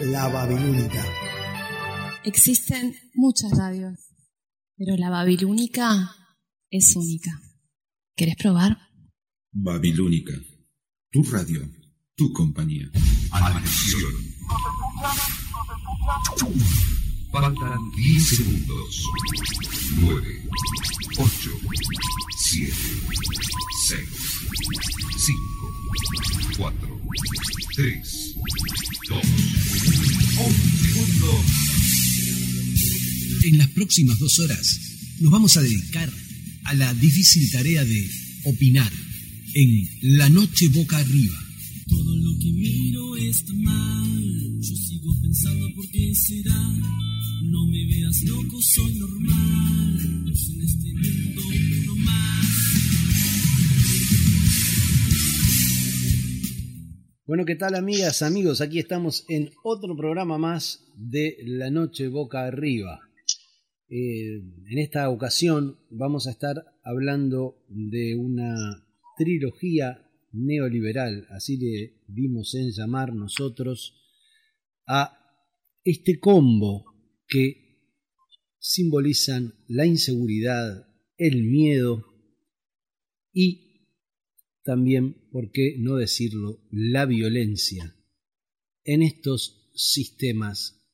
La Babilónica. Existen muchas radios, pero la Babilónica es única. ¿Quieres probar? Babilónica, tu radio, tu compañía. Atención. Faltan 10 segundos. 9, 8, 7, 6, 5, 4, 3, 2, 1 segundo. En las próximas dos horas nos vamos a dedicar a la difícil tarea de opinar en La Noche Boca Arriba. Todo lo que miro está mal. Yo sigo pensando por qué será. No me veas loco, soy normal. Es en este mundo uno más. Bueno, ¿qué tal amigas, amigos? Aquí estamos en otro programa más de La Noche Boca Arriba. Eh, en esta ocasión vamos a estar hablando de una trilogía neoliberal, así le dimos en llamar nosotros a este combo que simbolizan la inseguridad, el miedo y también, por qué no decirlo, la violencia en estos sistemas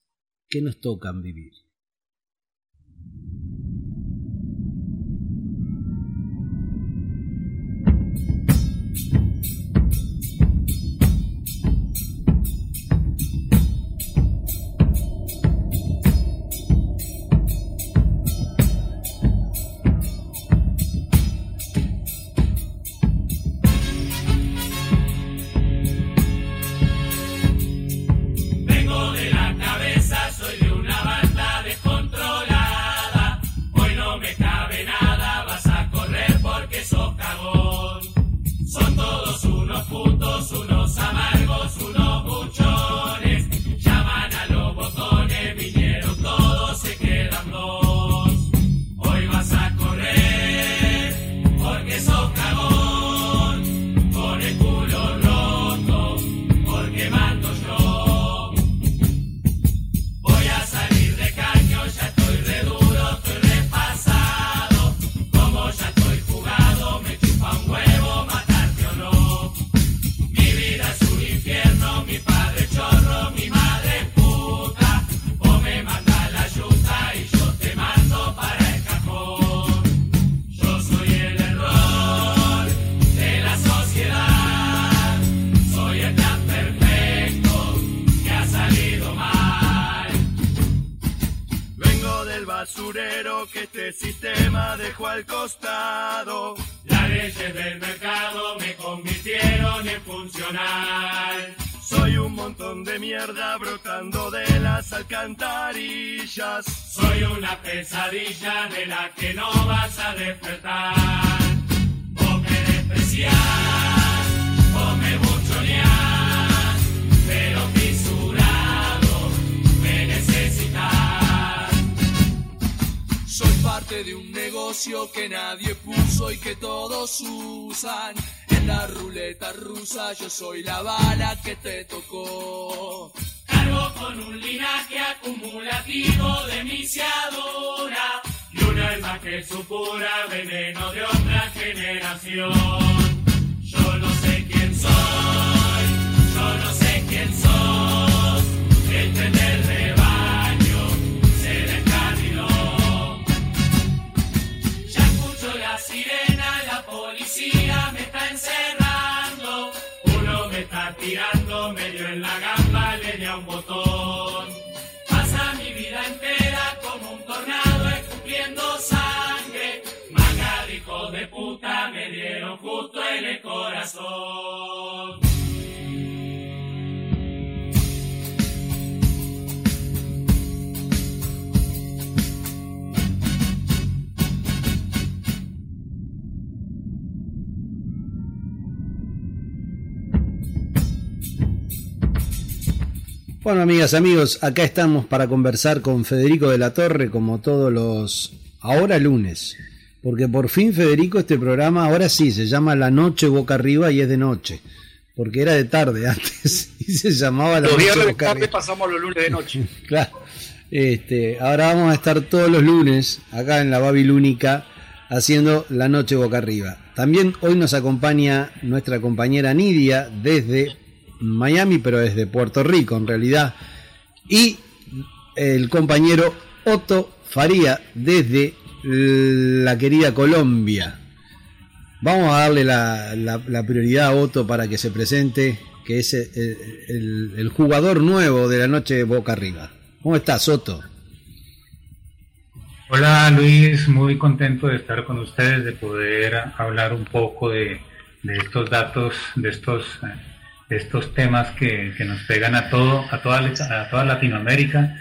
que nos tocan vivir. Este sistema dejó al costado. Las leyes del mercado me convirtieron en funcional. Soy un montón de mierda brotando de las alcantarillas. Soy una pesadilla de la que no vas a despertar. Vos me despreciás, parte de un negocio que nadie puso y que todos usan. En la ruleta rusa yo soy la bala que te tocó. Cargo con un linaje acumulativo de misiadura y un alma que supura veneno de otra generación. Tirando medio en la gamba, le di a un botón. Pasa mi vida entera como un tornado escupiendo sangre. Manga de hijos de puta me dieron justo en el corazón. Bueno, amigas, amigos, acá estamos para conversar con Federico de la Torre, como todos los. Ahora lunes. Porque por fin, Federico, este programa ahora sí se llama La Noche Boca Arriba y es de noche. Porque era de tarde antes y se llamaba La Los Noche Boca tarde Arriba. pasamos los lunes de noche. Claro. Este, ahora vamos a estar todos los lunes acá en la Babilónica haciendo la noche boca arriba. También hoy nos acompaña nuestra compañera Nidia desde Miami, pero desde Puerto Rico en realidad. Y el compañero Otto Faría desde la querida Colombia. Vamos a darle la, la- prioridad a Otto para que se presente, que es el, el- jugador nuevo de la noche boca arriba. ¿Cómo estás, Otto? Hola Luis, muy contento de estar con ustedes, de poder hablar un poco de, de estos datos, de estos, eh, de estos temas que, que nos pegan a todo, a toda, a toda Latinoamérica,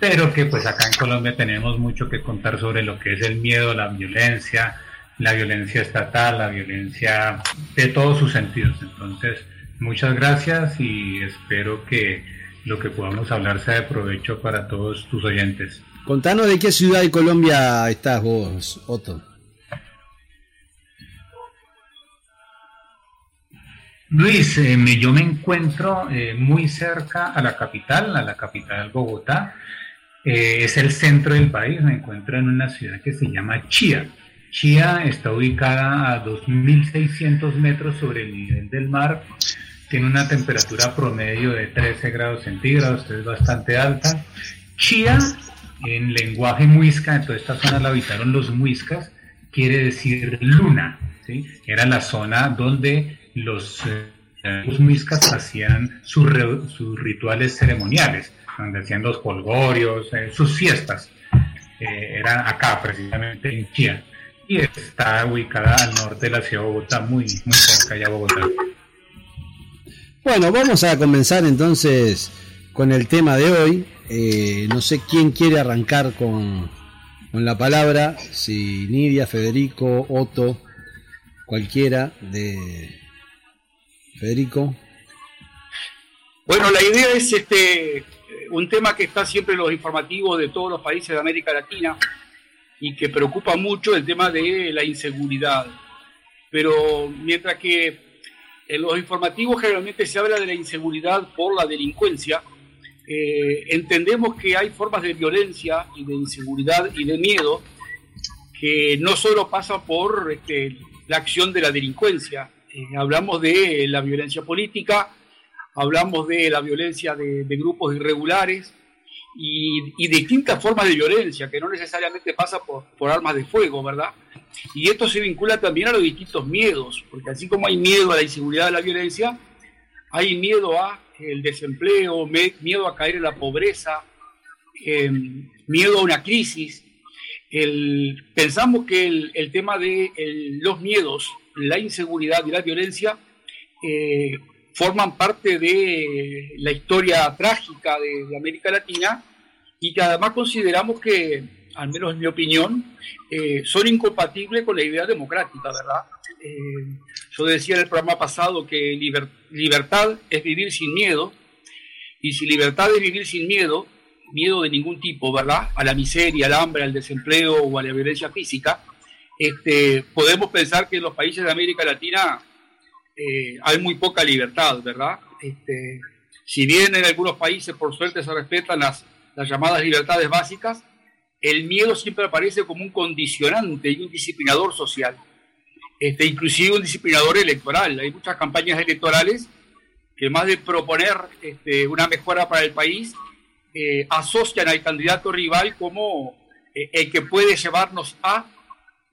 pero que pues acá en Colombia tenemos mucho que contar sobre lo que es el miedo, la violencia, la violencia estatal, la violencia de todos sus sentidos. Entonces, muchas gracias y espero que lo que podamos hablar sea de provecho para todos tus oyentes. Contanos de qué ciudad de Colombia estás vos, Otto. Luis, eh, me- yo me encuentro eh, muy cerca a la capital, a la capital Bogotá. Eh, es el centro del país, me encuentro en una ciudad que se llama Chía. Chía está ubicada a 2.600 metros sobre el nivel del mar, tiene una temperatura promedio de 13 grados centígrados, es bastante alta. Chía, en lenguaje muisca, en esta zona la habitaron los muiscas, quiere decir luna. Era la zona donde los, eh, los muiscas hacían sus, re- sus rituales ceremoniales, donde hacían los polgorios, eh, sus fiestas. Eh, era acá, precisamente en Chía. Y está ubicada al norte de la ciudad de Bogotá, muy, muy cerca ya de Bogotá. Bueno, vamos a comenzar entonces con el tema de hoy. Eh, no sé quién quiere arrancar con, con la palabra, si Nidia, Federico, Otto, cualquiera de Federico. Bueno, la idea es este un tema que está siempre en los informativos de todos los países de América Latina y que preocupa mucho el tema de la inseguridad. Pero mientras que en los informativos generalmente se habla de la inseguridad por la delincuencia, eh, entendemos que hay formas de violencia y de inseguridad y de miedo que no solo pasa por este, la acción de la delincuencia. Eh, hablamos de la violencia política, hablamos de la violencia de, de grupos irregulares y, y, distintas formas de violencia que no necesariamente pasa por, por, armas de fuego, ¿verdad? Y esto se vincula también a los distintos miedos, porque así como hay miedo a la inseguridad, a la violencia, hay miedo a el desempleo, miedo a caer en la pobreza, eh, miedo a una crisis. El, pensamos que el, el tema de el, los miedos, la inseguridad y la violencia eh, forman parte de la historia trágica de, América Latina y que además consideramos que, al menos en mi opinión, eh, son incompatibles con la idea democrática, ¿verdad? Eh, yo decía en el programa pasado que liber, libertad es vivir sin miedo y si libertad es vivir sin miedo, miedo de ningún tipo, ¿verdad? A la miseria, al hambre, al desempleo o a la violencia física, este, podemos pensar que en los países de América Latina eh, hay muy poca libertad, ¿verdad? Este, si bien en algunos países por suerte se respetan las, las llamadas libertades básicas, el miedo siempre aparece como un condicionante y un disciplinador social, este, inclusive un disciplinador electoral. Hay muchas campañas electorales que más de proponer este, una mejora para el país, eh, asocian al candidato rival como eh, el que puede llevarnos a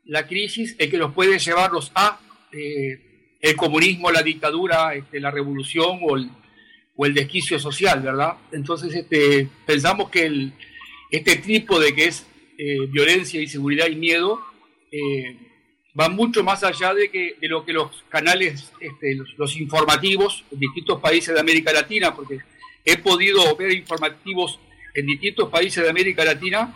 la crisis, el que nos puede llevarnos a eh, el comunismo, la dictadura, este, la revolución o el, o el, desquicio social, ¿verdad? Entonces este, pensamos que el, este tipo de que es eh, violencia, inseguridad y miedo eh, va mucho más allá de, que, de lo que los canales, este, los, los, informativos en distintos países de América Latina, porque he podido ver informativos en distintos países de América Latina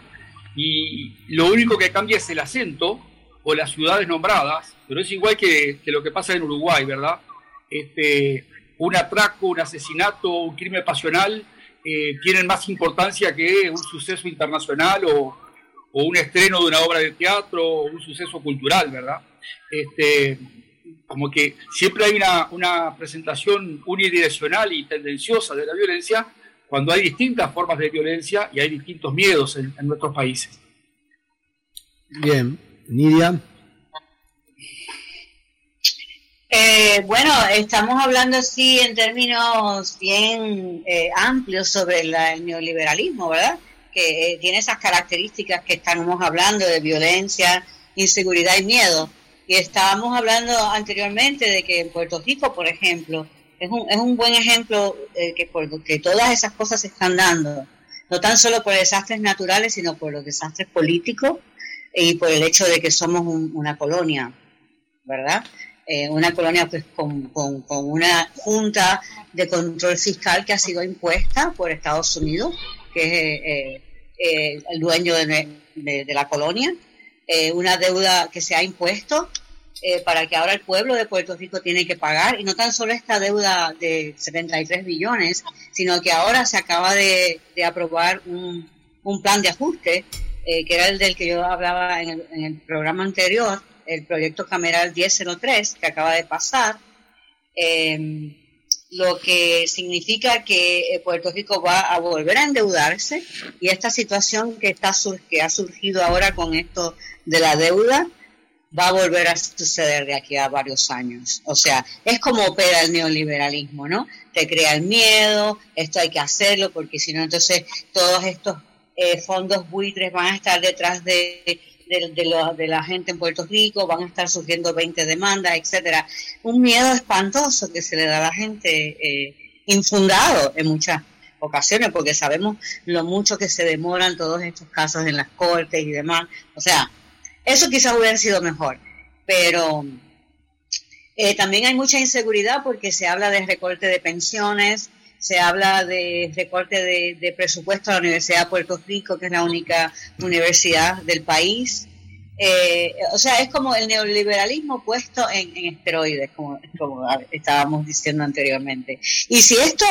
y lo único que cambia es el acento o las ciudades nombradas, pero es igual que, lo que pasa en Uruguay, ¿verdad? Este, un atraco, un asesinato, un crimen pasional eh, tienen más importancia que un suceso internacional o, un estreno de una obra de teatro o un suceso cultural, ¿verdad? Este, como que siempre hay una presentación unidireccional y tendenciosa de la violencia cuando hay distintas formas de violencia y hay distintos miedos en, nuestros países. Bien, Nidia. Eh, bueno, estamos hablando así en términos bien eh, amplios sobre el neoliberalismo, ¿verdad? Que eh, tiene esas características que estamos hablando de violencia, inseguridad y miedo. Y estábamos hablando anteriormente de que en Puerto Rico, por ejemplo, es un, es un buen ejemplo eh, que, que todas esas cosas se están dando, no tan solo por desastres naturales, sino por los desastres políticos y por el hecho de que somos una colonia, ¿verdad? Eh, una colonia pues con, con, una junta de control fiscal que ha sido impuesta por Estados Unidos, que es eh, el dueño de, de la colonia, una deuda que se ha impuesto eh, para que ahora el pueblo de Puerto Rico tiene que pagar, y no tan solo esta deuda de 73 billones, sino que ahora se acaba de, aprobar un, plan de ajuste, eh, que era el del que yo hablaba en el, programa anterior, el proyecto cameral 1003, que acaba de pasar, em, lo que significa que eh, Puerto Rico va a volver a endeudarse y esta situación que, está, que ha surgido ahora con esto de la deuda, va a volver a suceder de aquí a varios años. O sea, es como opera el neoliberalismo, ¿no? Te crea el miedo, esto hay que hacerlo, porque si no, entonces todos estos eh, fondos buitres van a estar detrás de, de, la gente en Puerto Rico, van a estar surgiendo 20 demandas, etcétera. Un miedo espantoso que se le da a la gente, eh, infundado en muchas ocasiones, porque sabemos lo mucho que se demoran todos estos casos en las cortes y demás. O sea, eso quizás hubiera sido mejor, pero eh, también hay mucha inseguridad porque se habla de recorte de pensiones, se habla de recorte de, presupuesto a la Universidad de Puerto Rico, que es la única universidad del país. Eh, o sea, es como el neoliberalismo puesto en, esteroides, como, estábamos diciendo anteriormente. Y si esto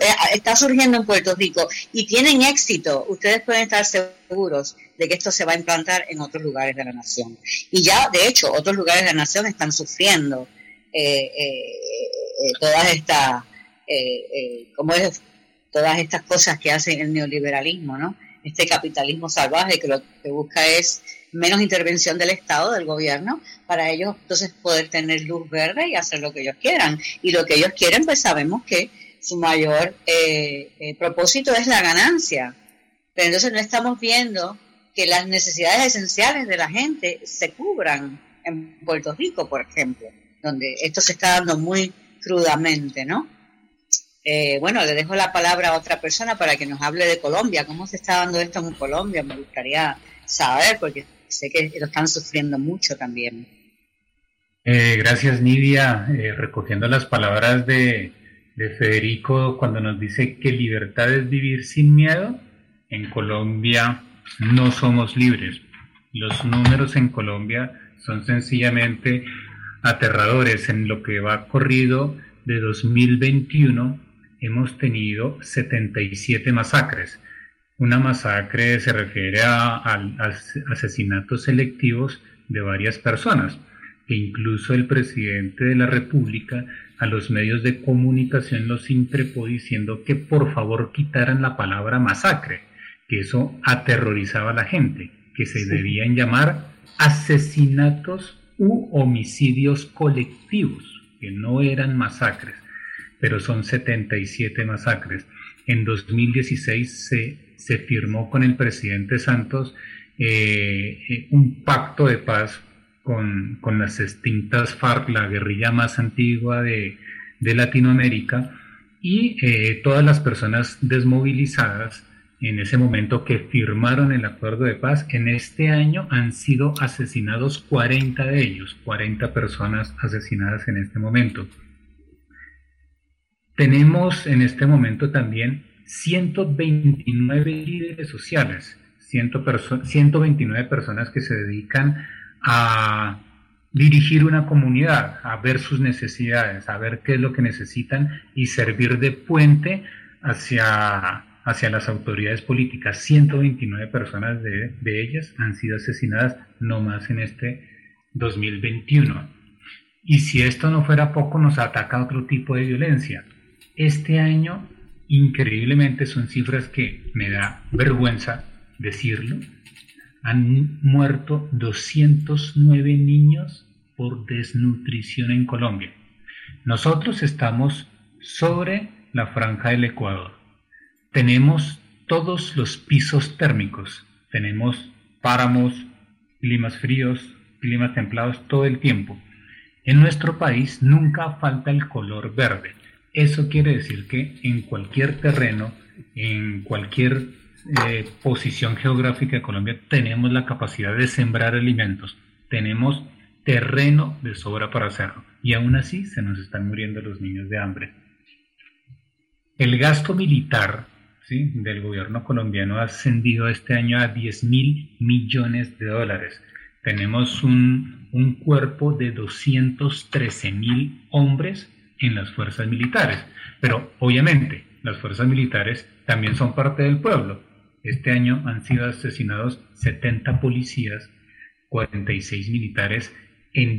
eh, está surgiendo en Puerto Rico y tienen éxito, ustedes pueden estar seguros de que esto se va a implantar en otros lugares de la nación. Y ya, de hecho, otros lugares de la nación están sufriendo eh, todas estas, como es, todas estas cosas que hacen el neoliberalismo, ¿no? Este capitalismo salvaje que lo que busca es menos intervención del Estado, del gobierno, para ellos entonces poder tener luz verde y hacer lo que ellos quieran. Y lo que ellos quieren, pues sabemos que su mayor eh, eh, propósito es la ganancia. Pero entonces no estamos viendo que las necesidades esenciales de la gente se cubran en Puerto Rico, por ejemplo, donde esto se está dando muy crudamente, ¿no? Eh, bueno, le dejo la palabra a otra persona para que nos hable de Colombia. ¿Cómo se está dando esto en Colombia? Me gustaría saber, porque sé que lo están sufriendo mucho también. Eh, gracias, Nidia. Eh, recogiendo las palabras de, Federico cuando nos dice que libertad es vivir sin miedo, en Colombia no somos libres. Los números en Colombia son sencillamente aterradores. En lo que va corrido de 2021 hemos tenido 77 masacres. Una masacre se refiere a, asesinatos selectivos de varias personas e incluso el presidente de la República a los medios de comunicación los increpó diciendo que por favor quitaran la palabra masacre, que eso aterrorizaba a la gente, que se debían llamar asesinatos u homicidios colectivos, que no eran masacres, pero son 77 masacres. En 2016 se se firmó con el presidente Santos eh, eh, un pacto de paz con, las extintas FARC, la guerrilla más antigua de, Latinoamérica, y eh, todas las personas desmovilizadas en ese momento que firmaron el acuerdo de paz, en este año han sido asesinados 40 de ellos, 40 personas asesinadas en este momento. Tenemos en este momento también 129 líderes sociales, 129 personas que se dedican a dirigir una comunidad, a ver sus necesidades, a ver qué es lo que necesitan y servir de puente hacia, hacia las autoridades políticas. 129 personas de, de ellas han sido asesinadas no más en este 2021. Y si esto no fuera poco, nos ataca otro tipo de violencia. Este año, increíblemente, son cifras que me da vergüenza decirlo. Han muerto 209 niños por desnutrición en Colombia. Nosotros estamos sobre la franja del Ecuador. Tenemos todos los pisos térmicos. Tenemos páramos, climas fríos, climas templados todo el tiempo. En nuestro país nunca falta el color verde. Eso quiere decir que en cualquier terreno, en cualquier eh, posición geográfica de Colombia, tenemos la capacidad de sembrar alimentos. Tenemos terreno de sobra para hacerlo. Y aún así se nos están muriendo los niños de hambre. El gasto militar ¿sí? del gobierno colombiano ha ascendido este año a 10 mil millones de dólares tenemos un, un cuerpo de 213 mil hombres en las fuerzas militares. Pero obviamente las fuerzas militares también son parte del pueblo. Este año han sido asesinados 70 policías, 46 militares en,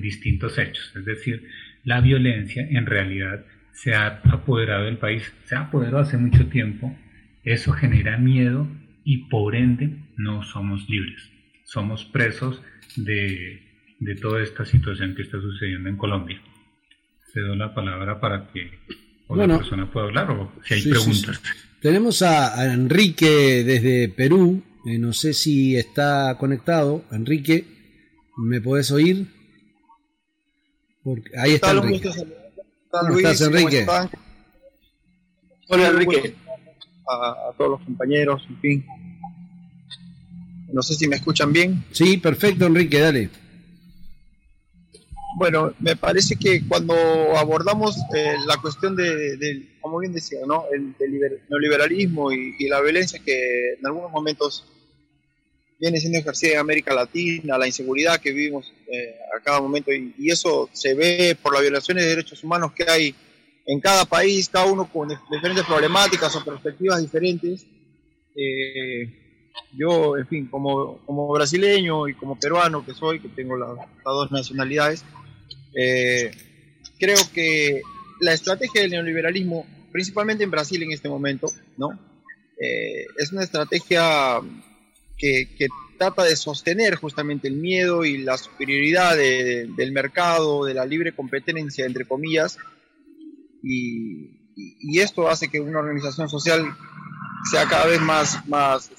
distintos hechos. Es decir, la violencia en realidad se ha apoderado del país, se ha apoderado hace mucho tiempo. Eso genera miedo y por ende no somos libres somos presos de, toda esta situación que está sucediendo en Colombia. Cedo la palabra para que otra persona pueda hablar o si hay preguntas. Tenemos a, Enrique desde Perú. Eh, no sé si está conectado. Enrique, ¿me puedes oír? Porque ahí está Enrique. ¿Cómo estás, Enrique? Hola, Enrique. A, a, todos los compañeros, en fin. No sé si me escuchan bien. Sí, perfecto, Enrique, dale. Bueno, me parece que cuando abordamos eh, la cuestión de, como bien decía, ¿no? el neoliberalismo y, la violencia que en algunos momentos viene siendo ejercida en América Latina, la inseguridad que vivimos eh, a cada momento, y, eso se ve por las violaciones de derechos humanos que hay en cada país, cada uno con diferentes problemáticas o perspectivas diferentes. Eh, yo, en fin, como, como brasileño y como peruano que soy, que tengo las dos nacionalidades, eh, creo que la estrategia del neoliberalismo, principalmente en Brasil en este momento, ¿no? Eh, es una estrategia que, trata de sostener justamente el miedo y la superioridad del mercado, de la libre competencia, entre comillas, y, esto hace que una organización social sea cada vez más, más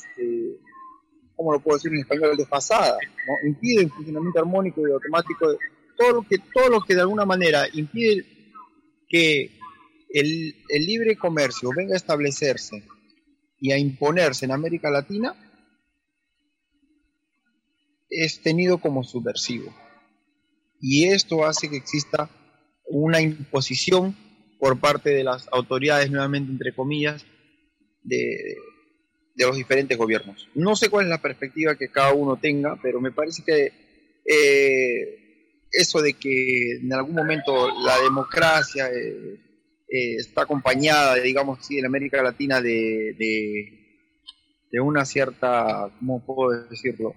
¿cómo lo puedo decir en español? Desfasada, ¿no? impide el funcionamiento armónico y automático, todo lo que, todo lo que de alguna manera impide que el, el libre comercio venga a establecerse y a imponerse en América Latina, es tenido como subversivo. Y esto hace que exista una imposición por parte de las autoridades, nuevamente entre comillas, de, de los diferentes gobiernos. No sé cuál es la perspectiva que cada uno tenga, pero me parece que eh, eso de que en algún momento la democracia eh, eh, está acompañada, digamos así, en América Latina de, de, una cierta, ¿cómo puedo decirlo?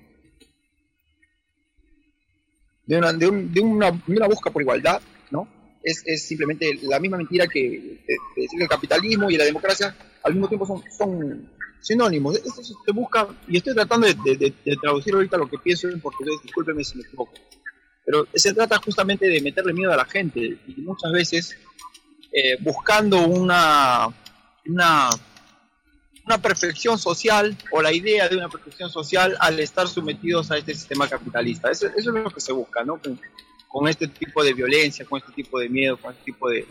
De una, de, una, una búsqueda por igualdad, ¿no? Es, es, simplemente la misma mentira que decir el capitalismo y la democracia al mismo tiempo son, son sinónimos. Esto se busca, y estoy tratando de, traducir ahorita lo que pienso en portugués, discúlpeme si me equivoco, pero se trata justamente de meterle miedo a la gente y muchas veces eh, buscando una, una, una perfección social o la idea de una perfección social al estar sometidos a este sistema capitalista. Eso, es lo que se busca, ¿no? Con, este tipo de violencia, con este tipo de miedo, con este tipo de,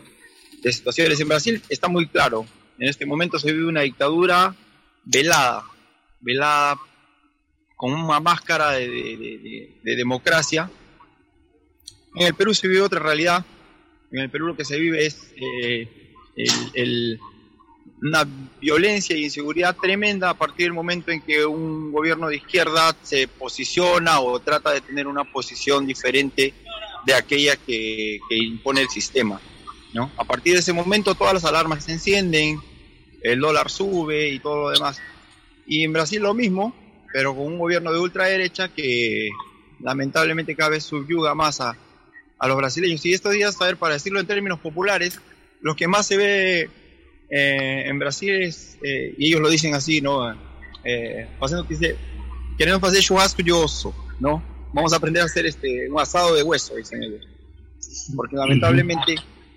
de situaciones. En Brasil está muy claro, en este momento se vive una dictadura velada, velada con una máscara de, democracia. En el Perú se vive otra realidad. En el Perú lo que se vive es eh, una violencia y inseguridad tremenda a partir del momento en que un gobierno de izquierda se posiciona o trata de tener una posición diferente de aquella que, impone el sistema. ¿no? A partir de ese momento todas las alarmas se encienden, el dólar sube y todo lo demás. Y en Brasil lo mismo, pero con un gobierno de ultraderecha que lamentablemente cada vez subyuga más a, a los brasileños. Y estos días, a ver, para decirlo en términos populares, lo que más se ve eh, en Brasil es, eh, y ellos lo dicen así, ¿no? Eh, haciendo que dice, queremos hacer churrasco y oso, ¿no? Vamos a aprender a hacer este, un asado de hueso, dicen ellos. Porque lamentablemente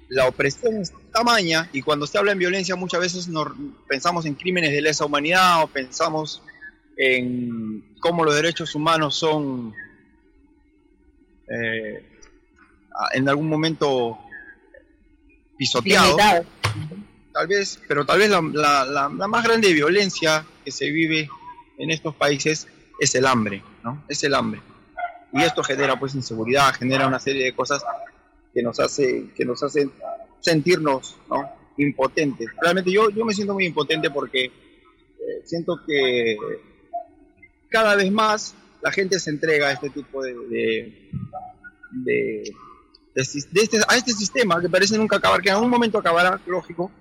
la opresión es tamaña y cuando se habla en violencia muchas veces nos pensamos en crímenes de lesa humanidad o pensamos en cómo los derechos humanos son eh, en algún momento pisoteados. Tal vez, pero tal vez la, la, la, la, más grande violencia que se vive en estos países es el hambre, ¿no? Es el hambre. Y esto genera pues inseguridad, genera una serie de cosas que nos hace, que nos hacen sentirnos ¿no? impotentes. Realmente yo, yo me siento muy impotente porque eh, siento que cada vez más la gente se entrega a este tipo de, de, de, de este, a este sistema que parece nunca acabar, que en algún momento acabará, lógico,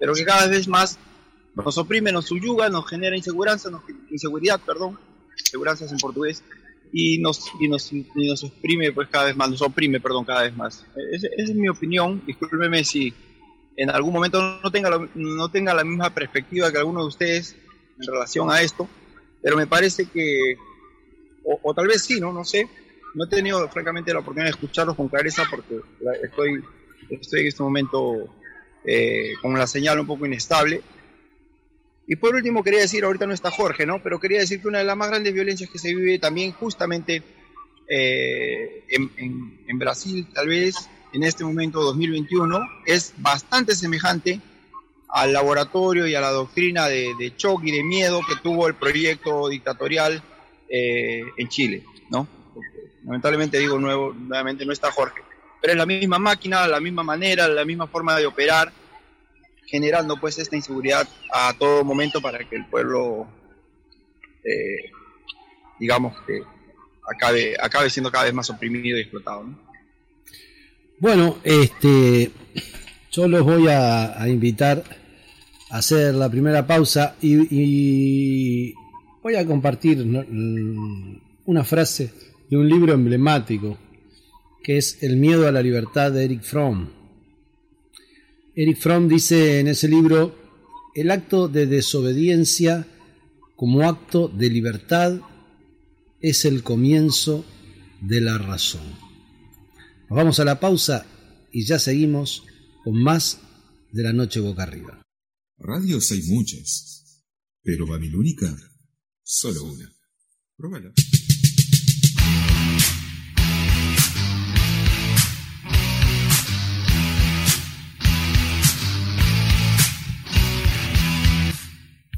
pero que cada vez más nos oprime, nos subyuga, nos genera inseguridad, nos, inseguridad, perdón, inseguridad en portugués, y nos, y nos, y nos exprime pues cada vez más, nos oprime, perdón, cada vez más. Esa, esa es mi opinión, discúlpeme si en algún momento no tenga, no tenga la misma perspectiva que alguno de ustedes en relación a esto, pero me parece que, o, o, tal vez sí, ¿no? No sé, no he tenido francamente la oportunidad de escucharlos con clareza porque estoy, estoy en este momento eh, con la señal un poco inestable, y por último quería decir, ahorita no está Jorge, ¿no? Pero quería decir que una de las más grandes violencias que se vive también justamente eh, en, en, Brasil, tal vez en este momento 2021, es bastante semejante al laboratorio y a la doctrina de, de shock y de miedo que tuvo el proyecto dictatorial eh, en Chile, ¿no? Lamentablemente digo nuevo, nuevamente no está Jorge, pero es la misma máquina, la misma manera, la misma forma de operar generando pues esta inseguridad a todo momento para que el pueblo, eh, digamos que acabe, acabe siendo cada vez más oprimido y explotado. ¿no? Bueno, este, yo los voy a, invitar a hacer la primera pausa y, y voy a compartir una frase de un libro emblemático que es El miedo a la libertad de Eric Fromm Eric Fromm dice en ese libro, el acto de desobediencia como acto de libertad es el comienzo de la razón. Nos vamos a la pausa y ya seguimos con más de la noche boca arriba. Radios hay muchas, pero Babilónica, solo una.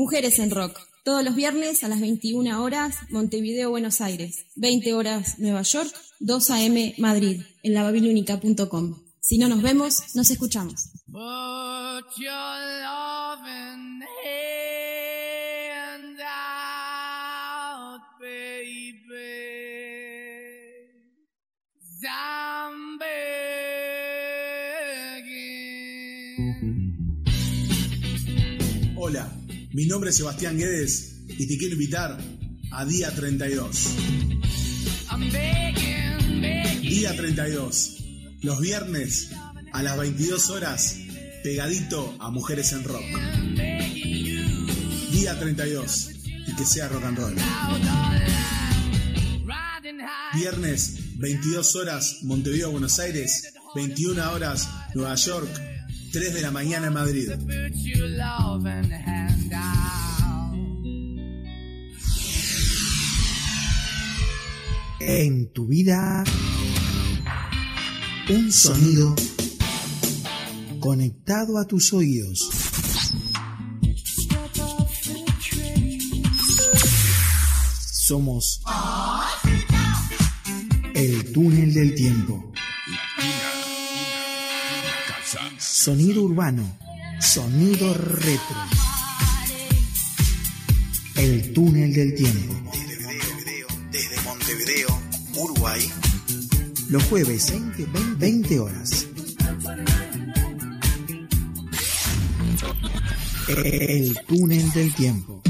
Mujeres en Rock. Todos los viernes a las 21 horas, Montevideo, Buenos Aires. 20 horas, Nueva York. 2 a.m. Madrid, en lababilúnica.com. Si no nos vemos, nos escuchamos. Mi nombre es Sebastián Guedes y te quiero invitar a Día 32. Día 32. Los viernes a las 22 horas, pegadito a Mujeres en Rock. Día 32. Y que sea rock and roll. Viernes, 22 horas, Montevideo, Buenos Aires. 21 horas, Nueva York. 3 de la mañana en Madrid. En tu vida, un sonido conectado a tus oídos. Somos El túnel del tiempo. Sonido urbano. Sonido retro. El túnel del tiempo. Uruguay. Los jueves, 20 horas. El túnel del tiempo.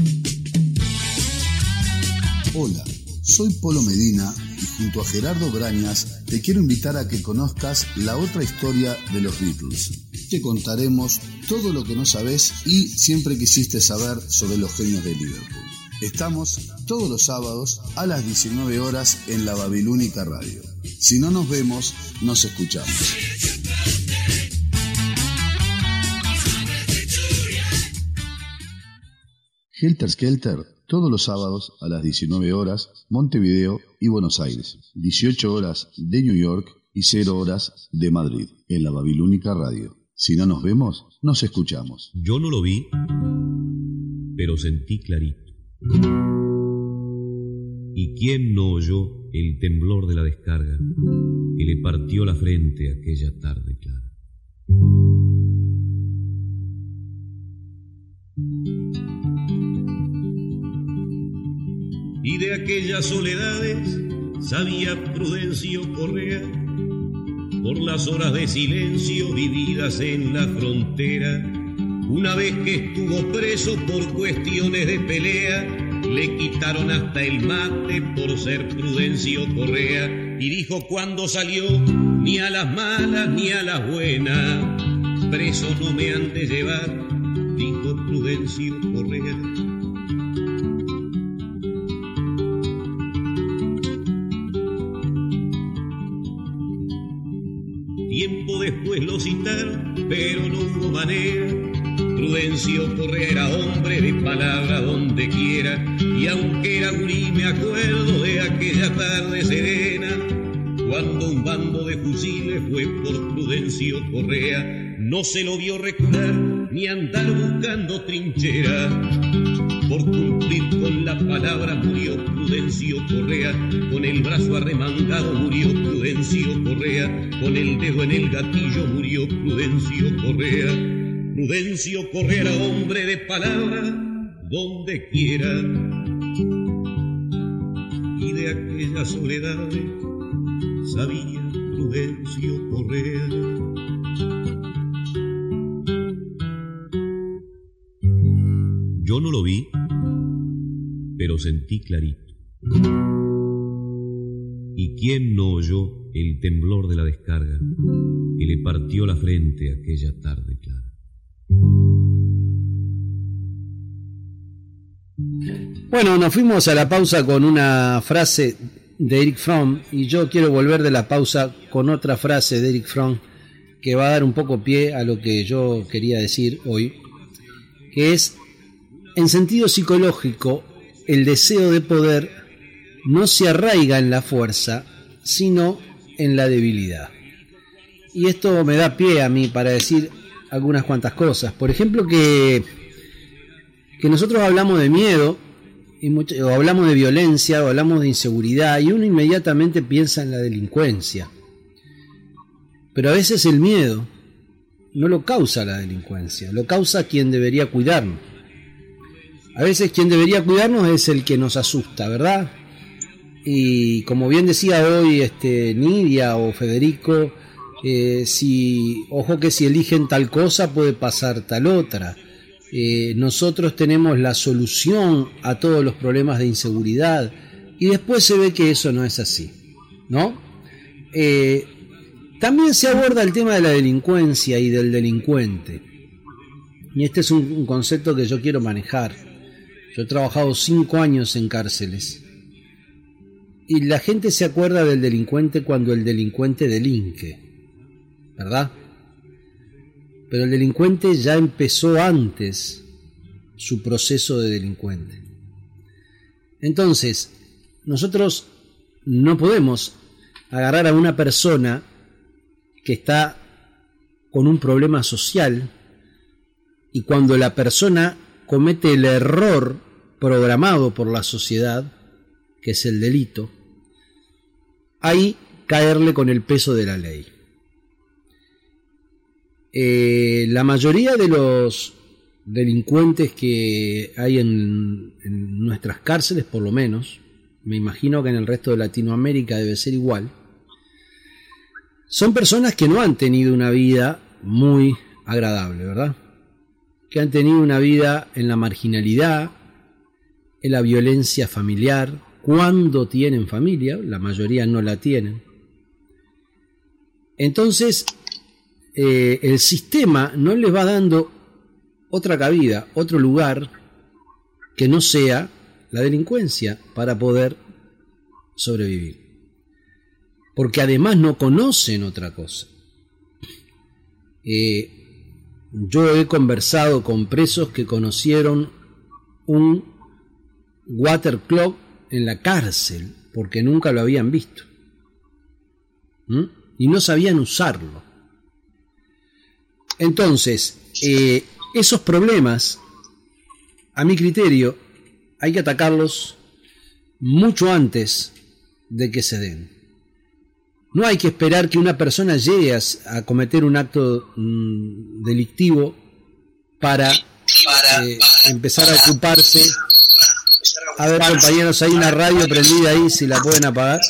Hola, soy Polo Medina y junto a Gerardo Brañas te quiero invitar a que conozcas la otra historia de los Beatles. Te contaremos todo lo que no sabes y siempre quisiste saber sobre los genios de Liverpool. Estamos todos los sábados a las 19 horas en la Babilónica Radio. Si no nos vemos, nos escuchamos. Helter Skelter, todos los sábados a las 19 horas, Montevideo y Buenos Aires, 18 horas de New York y 0 horas de Madrid, en la Babilónica Radio. Si no nos vemos, nos escuchamos. Yo no lo vi, pero sentí clarito. ¿Y quién no oyó el temblor de la descarga que le partió la frente aquella tarde clara? Y de aquellas soledades sabía Prudencio Correa por las horas de silencio vividas en la frontera. Una vez que estuvo preso por cuestiones de pelea, le quitaron hasta el mate por ser Prudencio Correa. Y dijo cuando salió, ni a las malas ni a las buenas, preso no me han de llevar, dijo Prudencio Correa. Tiempo después lo citaron, pero no hubo manera. Prudencio Correa era hombre de palabra donde quiera, y aunque era me acuerdo de aquella tarde serena, cuando un bando de fusiles fue por Prudencio Correa, no se lo vio recular ni andar buscando trinchera. Por cumplir con la palabra murió Prudencio Correa, con el brazo arremangado murió Prudencio Correa, con el dedo en el gatillo murió Prudencio Correa. Prudencio Correa hombre de palabra donde quiera. Y de aquella soledad sabía Prudencio Correa. Yo no lo vi, pero sentí clarito. ¿Y quién no oyó el temblor de la descarga que le partió la frente aquella tarde? Bueno, nos fuimos a la pausa con una frase de Eric Fromm y yo quiero volver de la pausa con otra frase de Eric Fromm que va a dar un poco pie a lo que yo quería decir hoy, que es, en sentido psicológico, el deseo de poder no se arraiga en la fuerza, sino en la debilidad. Y esto me da pie a mí para decir algunas cuantas cosas. Por ejemplo, que, que nosotros hablamos de miedo, o hablamos de violencia, o hablamos de inseguridad, y uno inmediatamente piensa en la delincuencia. Pero a veces el miedo no lo causa la delincuencia, lo causa quien debería cuidarnos. A veces quien debería cuidarnos es el que nos asusta, ¿verdad? Y como bien decía hoy este, Nidia o Federico, eh, si, ojo que si eligen tal cosa puede pasar tal otra. Eh, nosotros tenemos la solución a todos los problemas de inseguridad y después se ve que eso no es así, ¿no? Eh, también se aborda el tema de la delincuencia y del delincuente. Y este es un, un concepto que yo quiero manejar. Yo he trabajado cinco años en cárceles. Y la gente se acuerda del delincuente cuando el delincuente delinque. ¿Verdad? Pero el delincuente ya empezó antes su proceso de delincuente. Entonces, nosotros no podemos agarrar a una persona que está con un problema social y cuando la persona comete el error programado por la sociedad, que es el delito, ahí caerle con el peso de la ley. Eh, la mayoría de los delincuentes que hay en, en nuestras cárceles, por lo menos, me imagino que en el resto de Latinoamérica debe ser igual, son personas que no han tenido una vida muy agradable, ¿verdad? Que han tenido una vida en la marginalidad, en la violencia familiar, cuando tienen familia, la mayoría no la tienen. Entonces, eh, el sistema no les va dando otra cabida, otro lugar que no sea la delincuencia para poder sobrevivir. Porque además no conocen otra cosa. Eh, yo he conversado con presos que conocieron un water clock en la cárcel porque nunca lo habían visto. Y no sabían usarlo. Entonces, eh, esos problemas, a mi criterio, hay que atacarlos mucho antes de que se den. No hay que esperar que una persona llegue a, cometer un acto mm, delictivo para, eh, empezar a ocuparse. A ver, compañeros, hay una radio prendida ahí, si la pueden apagar.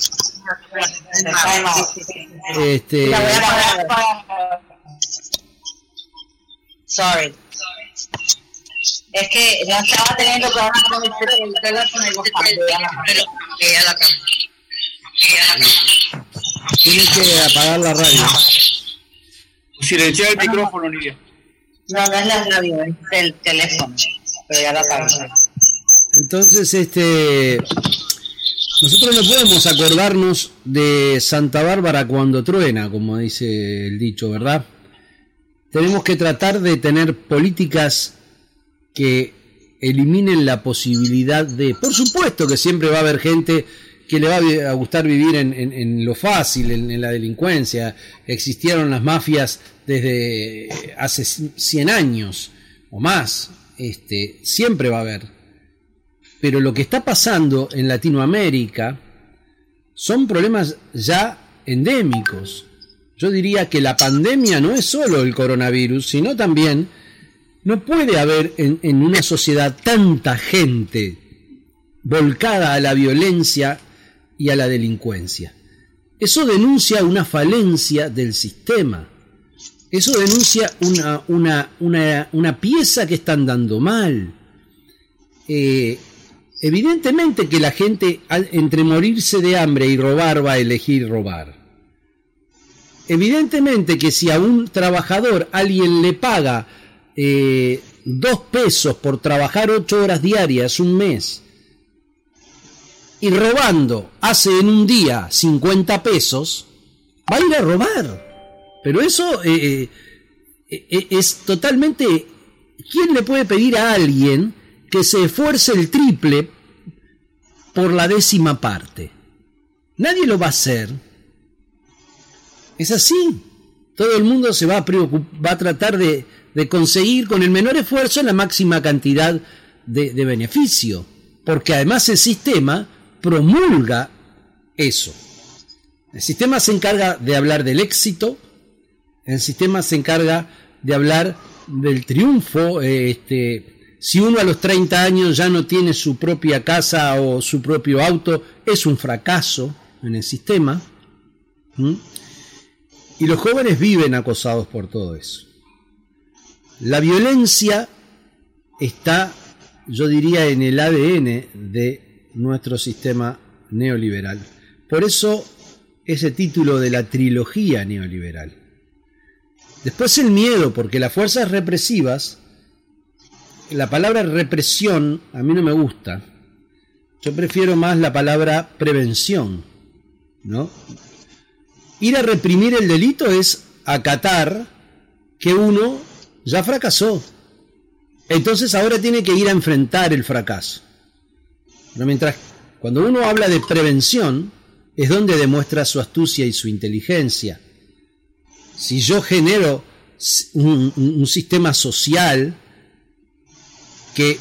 Este, Sorry. Es que ya estaba teniendo problemas con el teléfono y la Tienes que apagar la radio. Silenciar el micrófono, Nidia. No, no es la radio, es el teléfono. Pero ya la apagué. Entonces, este. Nosotros no podemos acordarnos de Santa Bárbara cuando truena, como dice el dicho, ¿verdad? Tenemos que tratar de tener políticas que eliminen la posibilidad de... Por supuesto que siempre va a haber gente que le va a gustar vivir en, lo fácil, en, la delincuencia. Existieron las mafias desde hace 100 años o más. Este, siempre va a haber. Pero lo que está pasando en Latinoamérica son problemas ya endémicos. Yo diría que la pandemia no es solo el coronavirus, sino también no puede haber en, una sociedad tanta gente volcada a la violencia y a la delincuencia. Eso denuncia una falencia del sistema. Eso denuncia una, una, una, pieza que están dando mal. Eh, evidentemente que la gente entre morirse de hambre y robar va a elegir robar. Evidentemente que si a un trabajador alguien le paga eh, dos pesos por trabajar ocho horas diarias un mes y robando hace en un día 50 pesos, va a ir a robar. Pero eso eh, eh, es totalmente... ¿Quién le puede pedir a alguien que se esfuerce el triple por la décima parte? Nadie lo va a hacer. Es así. Todo el mundo se va a, va a tratar de, conseguir con el menor esfuerzo la máxima cantidad de beneficio. Porque además el sistema promulga eso. El sistema se encarga de hablar del éxito, el sistema se encarga de hablar del triunfo. Este, si uno a los 30 años ya no tiene su propia casa o su propio auto, es un fracaso en el sistema. Y los jóvenes viven acosados por todo eso. La violencia está, yo diría, en el ADN de nuestro sistema neoliberal. Por eso ese título de la trilogía neoliberal. Después el miedo, porque las fuerzas represivas, la palabra represión a mí no me gusta. Yo prefiero más la palabra prevención, ¿no? Ir a reprimir el delito es acatar que uno ya fracasó. Entonces ahora tiene que ir a enfrentar el fracaso. Pero mientras cuando uno habla de prevención, es donde demuestra su astucia y su inteligencia. Si yo genero un, sistema social que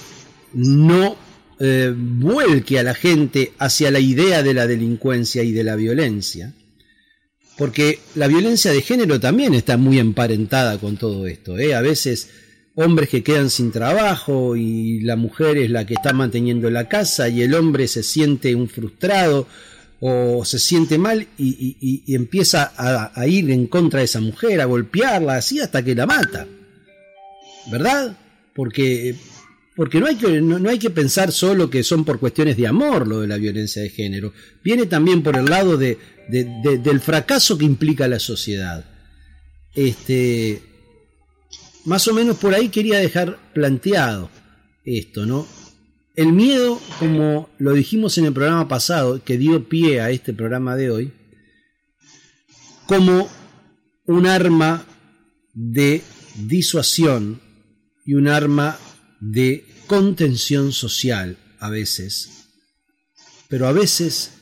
no eh, vuelque a la gente hacia la idea de la delincuencia y de la violencia, porque la violencia de género también está muy emparentada con todo esto. ¿eh? A veces hombres que quedan sin trabajo y la mujer es la que está manteniendo la casa y el hombre se siente un frustrado o se siente mal y, empieza a, ir en contra de esa mujer, a golpearla así hasta que la mata. ¿Verdad? Porque, porque no, hay que, no, hay que pensar solo que son por cuestiones de amor lo de la violencia de género. Viene también por el lado de, del fracaso que implica la sociedad. Este, más o menos por ahí quería dejar planteado esto, ¿no? El miedo, como lo dijimos en el programa pasado, que dio pie a este programa de hoy, como un arma de disuasión y un arma de contención social a veces, pero a veces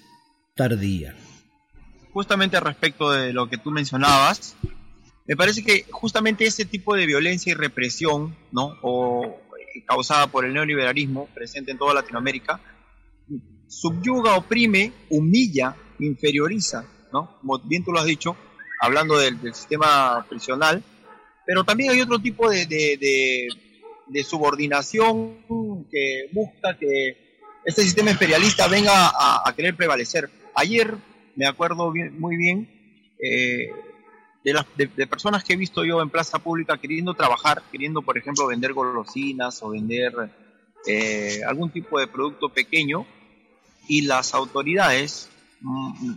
tardía. Justamente respecto de lo que tú mencionabas, me parece que justamente ese tipo de violencia y represión, ¿no? O causada por el neoliberalismo presente en toda Latinoamérica, subyuga, oprime, humilla, inferioriza, ¿no? Como bien tú lo has dicho, hablando del, sistema prisional, pero también hay otro tipo de, subordinación que busca que este sistema imperialista venga a, querer prevalecer. Ayer, me acuerdo muy bien, eh, de, personas que he visto yo en plaza pública queriendo trabajar, queriendo, por ejemplo, vender golosinas o vender eh, algún tipo de producto pequeño, y las autoridades, mm,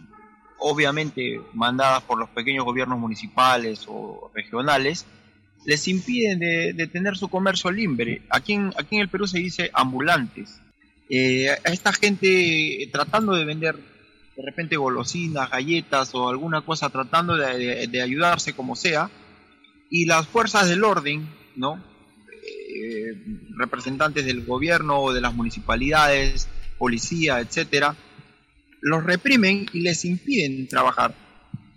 obviamente mandadas por los pequeños gobiernos municipales o regionales, les impiden de, tener su comercio libre. Aquí en, aquí en el Perú se dice ambulantes. Eh, a esta gente tratando de vender de repente golosinas, galletas o alguna cosa tratando de, ayudarse como sea, y las fuerzas del orden, ¿no? Eh, representantes del gobierno o de las municipalidades, policía, etcétera, los reprimen y les impiden trabajar.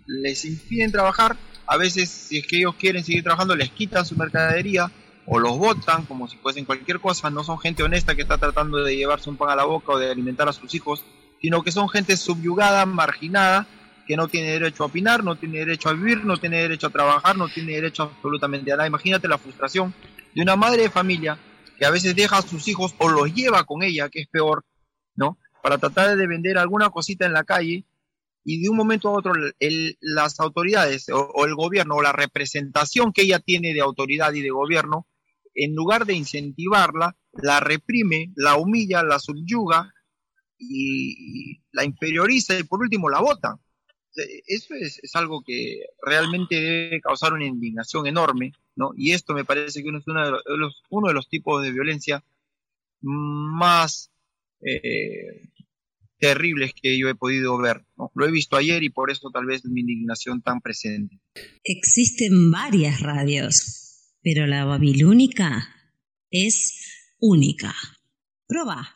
Les impiden trabajar, a veces si es que ellos quieren seguir trabajando les quitan su mercadería o los botan como si fuesen cualquier cosa, no son gente honesta que está tratando de llevarse un pan a la boca o de alimentar a sus hijos, sino que son gente subyugada, marginada, que no tiene derecho a opinar, no tiene derecho a vivir, no tiene derecho a trabajar, no tiene derecho absolutamente a nada. Imagínate la frustración de una madre de familia que a veces deja a sus hijos o los lleva con ella, que es peor, ¿no? Para tratar de vender alguna cosita en la calle y de un momento a otro las autoridades o, el gobierno o la representación que ella tiene de autoridad y de gobierno, en lugar de incentivarla, la reprime, la humilla, la subyuga y, la inferioriza y por último la vota. Eso es, algo que realmente debe causar una indignación enorme, ¿no? Y esto me parece que uno es uno de los, uno de los tipos de violencia más eh, terribles que yo he podido ver. ¿no? Lo he visto ayer y por eso tal vez mi indignación tan presente. Existen varias radios, pero la babilónica es única. Proba.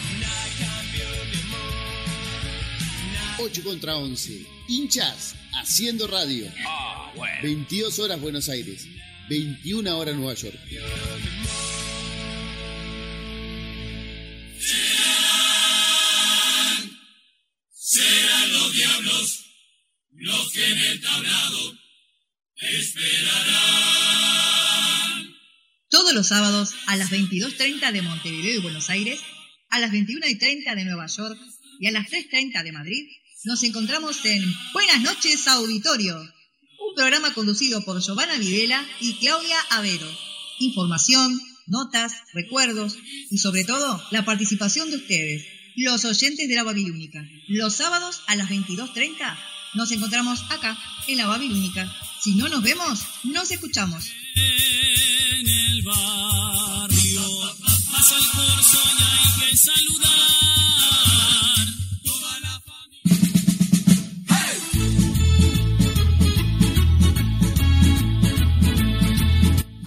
8 contra 11. Hinchas haciendo radio. 22 ah, horas Buenos Aires. 21 horas Nueva York. Serán, los diablos los que en el tablado esperarán. Todos los sábados a las 22.30 de Montevideo y Buenos Aires, a las 21.30 de Nueva York y a las 3.30 de Madrid, nos encontramos en Buenas noches Auditorio, un programa conducido por Giovanna Videla y Claudia Avero. Información, notas, recuerdos y sobre todo la participación de ustedes, los oyentes de la Babilónica. Los sábados a las 22.30 nos encontramos acá en la Babilónica. Si no nos vemos, nos escuchamos. En el barrio pasa el y hay que saludar.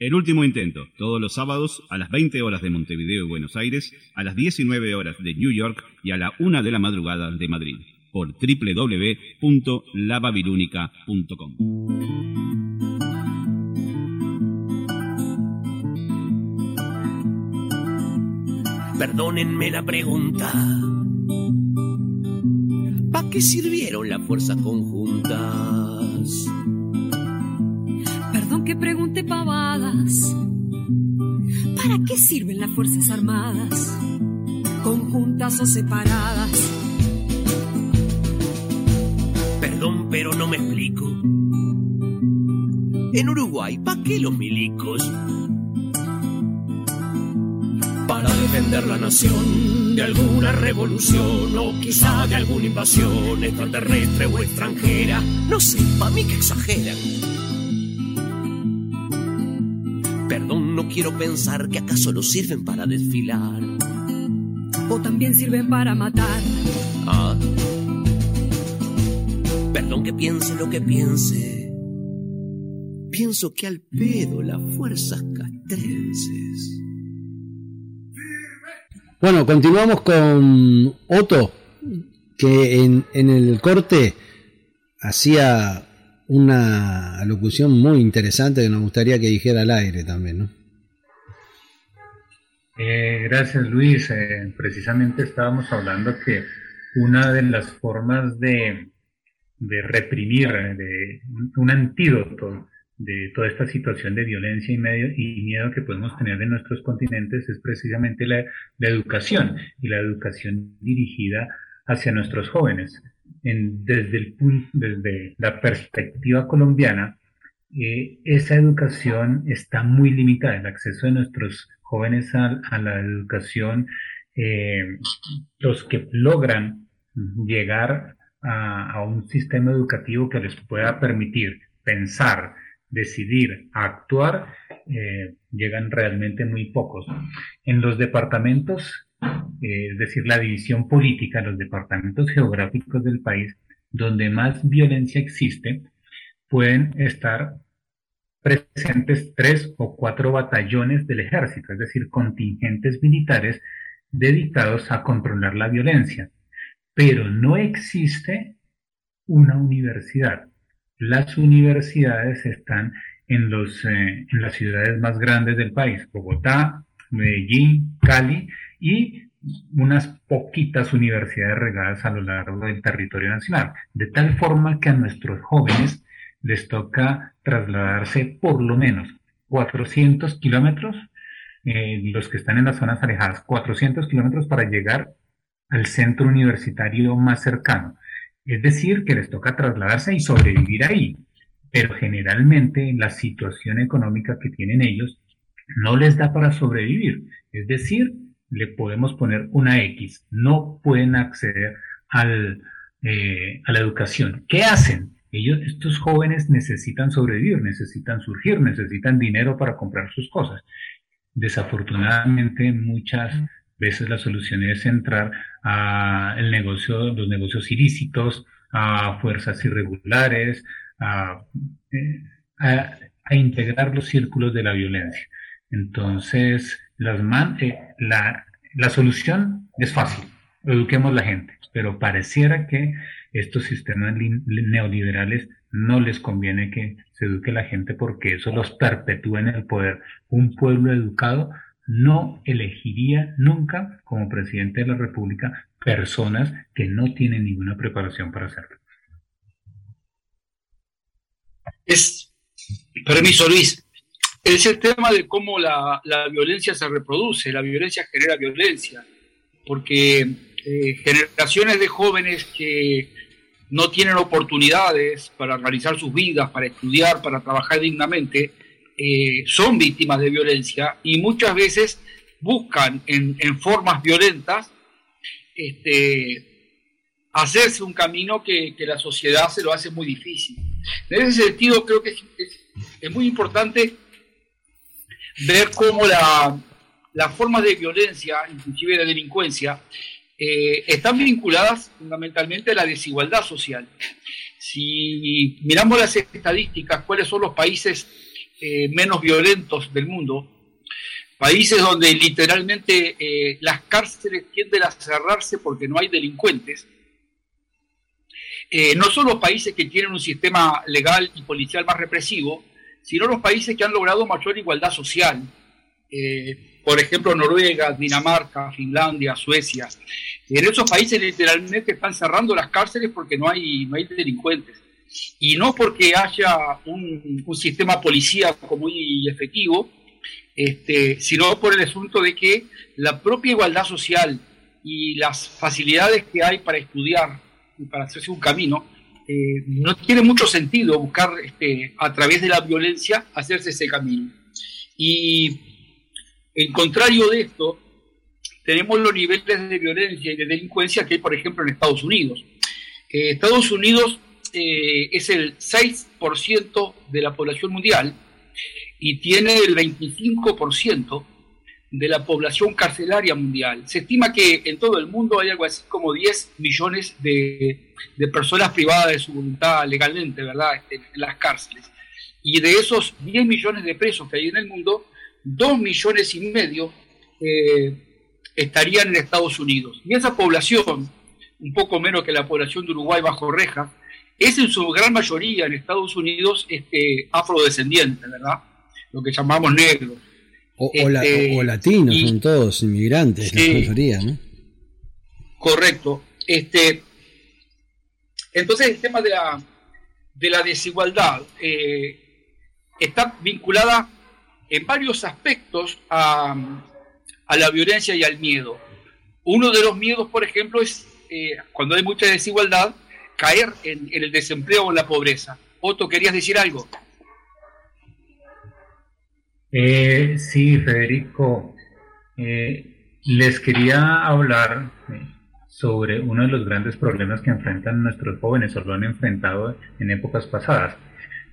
El último intento, todos los sábados a las 20 horas de Montevideo y Buenos Aires, a las 19 horas de New York y a la 1 de la madrugada de Madrid, por www.lababilúnica.com. Perdónenme la pregunta. ¿Para qué sirvieron las fuerzas conjuntas? Perdón que pregunte pavadas. ¿Para qué sirven las Fuerzas Armadas? Conjuntas o separadas. Perdón, pero no me explico. En Uruguay, ¿para qué los milicos? Para defender la nación de alguna revolución o quizá de alguna invasión extraterrestre o extranjera. No sé, para mí que exageran. Perdón, no quiero pensar que acaso lo sirven para desfilar. O también sirven para matar. Ah. Perdón que piense lo que piense. Pienso que al pedo las fuerzas castrenses. Bueno, continuamos con Otto, que en, en el corte hacía una alocución muy interesante que nos gustaría que dijera al aire también, ¿no? Eh, gracias Luis. Eh, precisamente estábamos hablando que una de las formas de, de reprimir, eh, de un antídoto de toda esta situación de violencia y, medio, y miedo que podemos tener en nuestros continentes es precisamente la, la educación y la educación dirigida hacia nuestros jóvenes. En, desde, el, desde la perspectiva colombiana, eh, esa educación está muy limitada. El acceso de nuestros jóvenes a, a la educación, eh, los que logran llegar a, un sistema educativo que les pueda permitir pensar, decidir, actuar, eh, llegan realmente muy pocos. En los departamentos, eh, es decir, la división política, los departamentos geográficos del país, donde más violencia existe, pueden estar presentes tres o cuatro batallones del ejército, es decir, contingentes militares dedicados a controlar la violencia. Pero no existe una universidad. Las universidades están en, los, eh, en las ciudades más grandes del país, Bogotá, Medellín, Cali y unas poquitas universidades regadas a lo largo del territorio nacional, de tal forma que a nuestros jóvenes les toca trasladarse por lo menos 400 kilómetros, eh, los que están en las zonas alejadas, 400 kilómetros para llegar al centro universitario más cercano. Es decir, que les toca trasladarse y sobrevivir ahí. Pero generalmente la situación económica que tienen ellos no les da para sobrevivir. Es decir, le podemos poner una X. No pueden acceder al, eh, a la educación. ¿Qué hacen? Ellos, estos jóvenes necesitan sobrevivir, necesitan surgir, necesitan dinero para comprar sus cosas. Desafortunadamente, muchas veces la solución es entrar a el negocio, los negocios ilícitos, a fuerzas irregulares, a, a, a integrar los círculos de la violencia. Entonces, las man, eh, la, la solución es fácil, eduquemos la gente, pero pareciera que estos sistemas neoliberales no les conviene que se eduque la gente porque eso los perpetúa en el poder. Un pueblo educado no elegiría nunca como presidente de la República personas que no tienen ninguna preparación para hacerlo. Es, permiso Luis, es el tema de cómo la, la violencia se reproduce, la violencia genera violencia, porque eh, generaciones de jóvenes que no tienen oportunidades para realizar sus vidas, para estudiar, para trabajar dignamente, eh, son víctimas de violencia y muchas veces buscan en, formas violentas este, hacerse un camino que, la sociedad se lo hace muy difícil. En ese sentido, creo que es, muy importante ver cómo la, las formas de violencia, inclusive de delincuencia, eh, están vinculadas fundamentalmente a la desigualdad social. Si miramos las estadísticas, cuáles son los países eh, menos violentos del mundo, países donde literalmente eh, las cárceles tienden a cerrarse porque no hay delincuentes, no son los países que tienen un sistema legal y policial más represivo, sino los países que han logrado mayor igualdad social. por ejemplo, Noruega, Dinamarca, Finlandia, Suecia. En esos países literalmente están cerrando las cárceles porque no hay, no hay delincuentes. Y no porque haya un, sistema policíaco muy efectivo, este, sino por el asunto de que la propia igualdad social y las facilidades que hay para estudiar y para hacerse un camino, eh, no tiene mucho sentido buscar este, a través de la violencia hacerse ese camino. Y en contrario de esto, tenemos los niveles de violencia y de delincuencia que hay, por ejemplo, en Estados Unidos. Eh, Estados Unidos eh, es el 6% de la población mundial y tiene el 25% de la población carcelaria mundial. Se estima que en todo el mundo hay algo así como 10 millones de, personas privadas de su voluntad legalmente, ¿verdad?, este, en las cárceles. Y de esos 10 millones de presos que hay en el mundo, 2 millones y medio eh, estarían en Estados Unidos. Y esa población, un poco menos que la población de Uruguay bajo reja, es en su gran mayoría en Estados Unidos este, afrodescendiente, ¿verdad? Lo que llamamos negros. O, este, latinos, son todos inmigrantes, la mayoría, ¿no? Correcto. Este, entonces el tema de la, de la desigualdad eh, está vinculada en varios aspectos a, a la violencia y al miedo. Uno de los miedos, por ejemplo, es eh, cuando hay mucha desigualdad, caer en, el desempleo o en la pobreza. Otto, ¿querías decir algo? Eh, sí, Federico. Eh, les quería hablar sobre uno de los grandes problemas que enfrentan nuestros jóvenes o lo han enfrentado en épocas pasadas.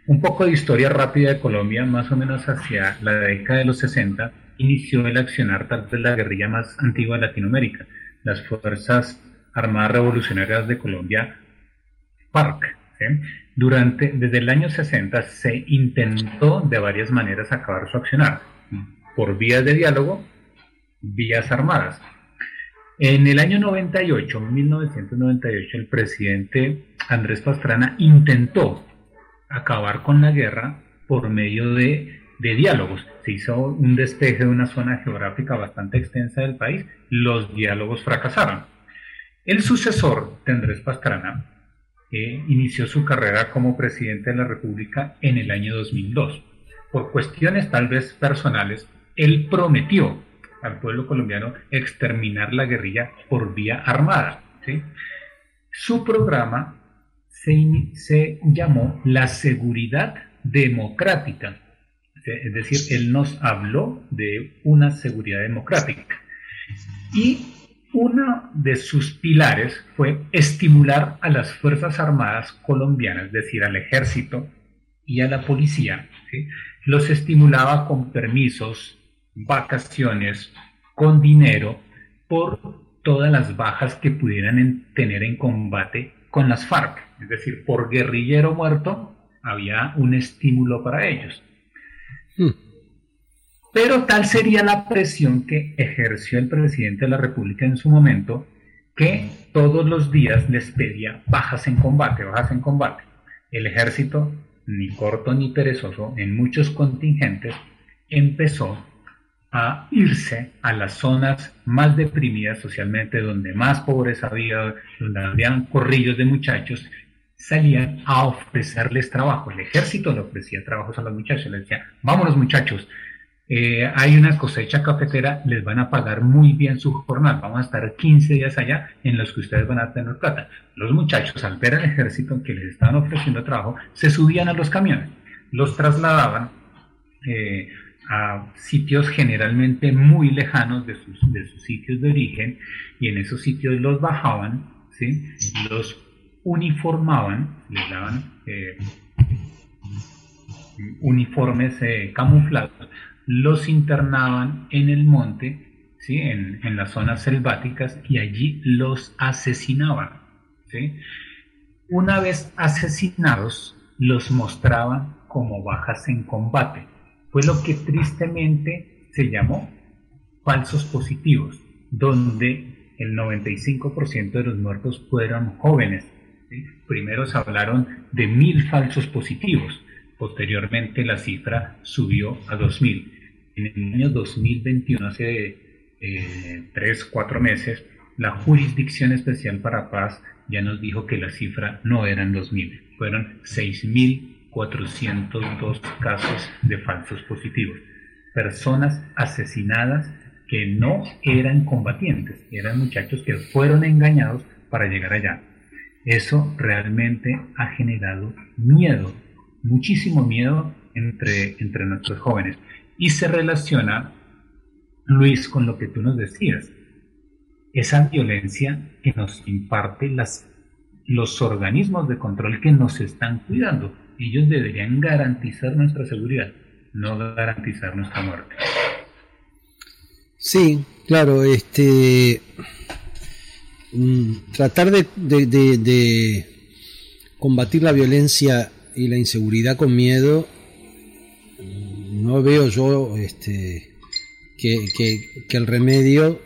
Un poco de historia rápida de Colombia, más o menos hacia la década de los 60 inició el accionar tal vez la guerrilla más antigua de Latinoamérica, las Fuerzas Armadas Revolucionarias de Colombia, FARC. Durante, desde el año 60 se intentó de varias maneras acabar su accionar, por vías de diálogo, vías armadas. En el año 98, 1998, el presidente Andrés Pastrana intentó acabar con la guerra por medio de de diálogos. Se hizo un despeje de una zona geográfica bastante extensa del país, los diálogos fracasaron. El sucesor de Andrés Pastrana inició su carrera como presidente de la República en el año 2002. Por cuestiones tal vez personales, él prometió al pueblo colombiano exterminar la guerrilla por vía armada. Su programa se llamó La Seguridad Democrática es decir, él nos habló de una seguridad democrática. Y uno de sus pilares fue estimular a las Fuerzas Armadas colombianas, es decir, al ejército y a la policía. Los estimulaba con permisos, vacaciones, con dinero, por todas las bajas que pudieran tener en combate con las FARC. Es decir, por guerrillero muerto había un estímulo para ellos. Hmm. Pero tal sería la presión que ejerció el presidente de la República en su momento, que todos los días les pedía bajas en combate, bajas en combate. El ejército, ni corto ni perezoso, en muchos contingentes, empezó a irse a las zonas más deprimidas socialmente, donde más pobreza había, donde habían corrillos de muchachos, salían a ofrecerles trabajo. El ejército le ofrecía trabajos a los muchachos, les decía, vámonos muchachos, eh, hay una cosecha cafetera, les van a pagar muy bien su jornal, vamos a estar 15 días allá en los que ustedes van a tener plata. Los muchachos, al ver al ejército que les estaban ofreciendo trabajo, se subían a los camiones, los trasladaban eh, a sitios generalmente muy lejanos de sus, de sitios de origen y en esos sitios los bajaban, los uniformaban, les daban eh, uniformes camuflados, los internaban en el monte, ¿sí? en, en las zonas selváticas y allí los asesinaban. ¿sí? Una vez asesinados, los mostraban como bajas en combate. Fue lo que tristemente se llamó falsos positivos, donde el 95% de los muertos fueron jóvenes. Primero se hablaron de mil falsos positivos, posteriormente la cifra subió a 2000. En el año 2021, hace eh, tres, cuatro meses, la Jurisdicción Especial para Paz ya nos dijo que la cifra no eran 2.000, fueron 6.402 casos de falsos positivos. Personas asesinadas que no eran combatientes, eran muchachos que fueron engañados para llegar allá. Eso realmente ha generado miedo, muchísimo miedo entre, entre nuestros jóvenes. Y se relaciona, Luis, con lo que tú nos decías, esa violencia que nos imparte las, los organismos de control que nos están cuidando. Ellos deberían garantizar nuestra seguridad, no garantizar nuestra muerte. Sí, claro, este mm, tratar de, de, de, de, combatir la violencia y la inseguridad con miedo no veo yo este que, que, el remedio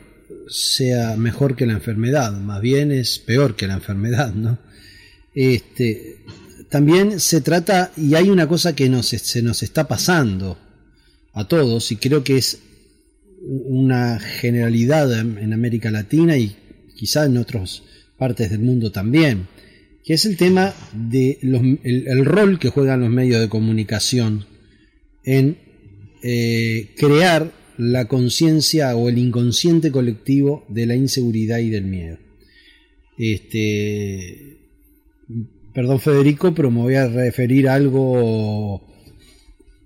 sea mejor que la enfermedad, más bien es peor que la enfermedad, ¿no? Este, también se trata, y hay una cosa que nos, se nos está pasando a todos, y creo que es una generalidad en América Latina y quizá en otras partes del mundo también, que es el tema de los, el, el, rol que juegan los medios de comunicación en eh, crear la conciencia o el inconsciente colectivo de la inseguridad y del miedo. Este, perdón Federico, pero me voy a referir a algo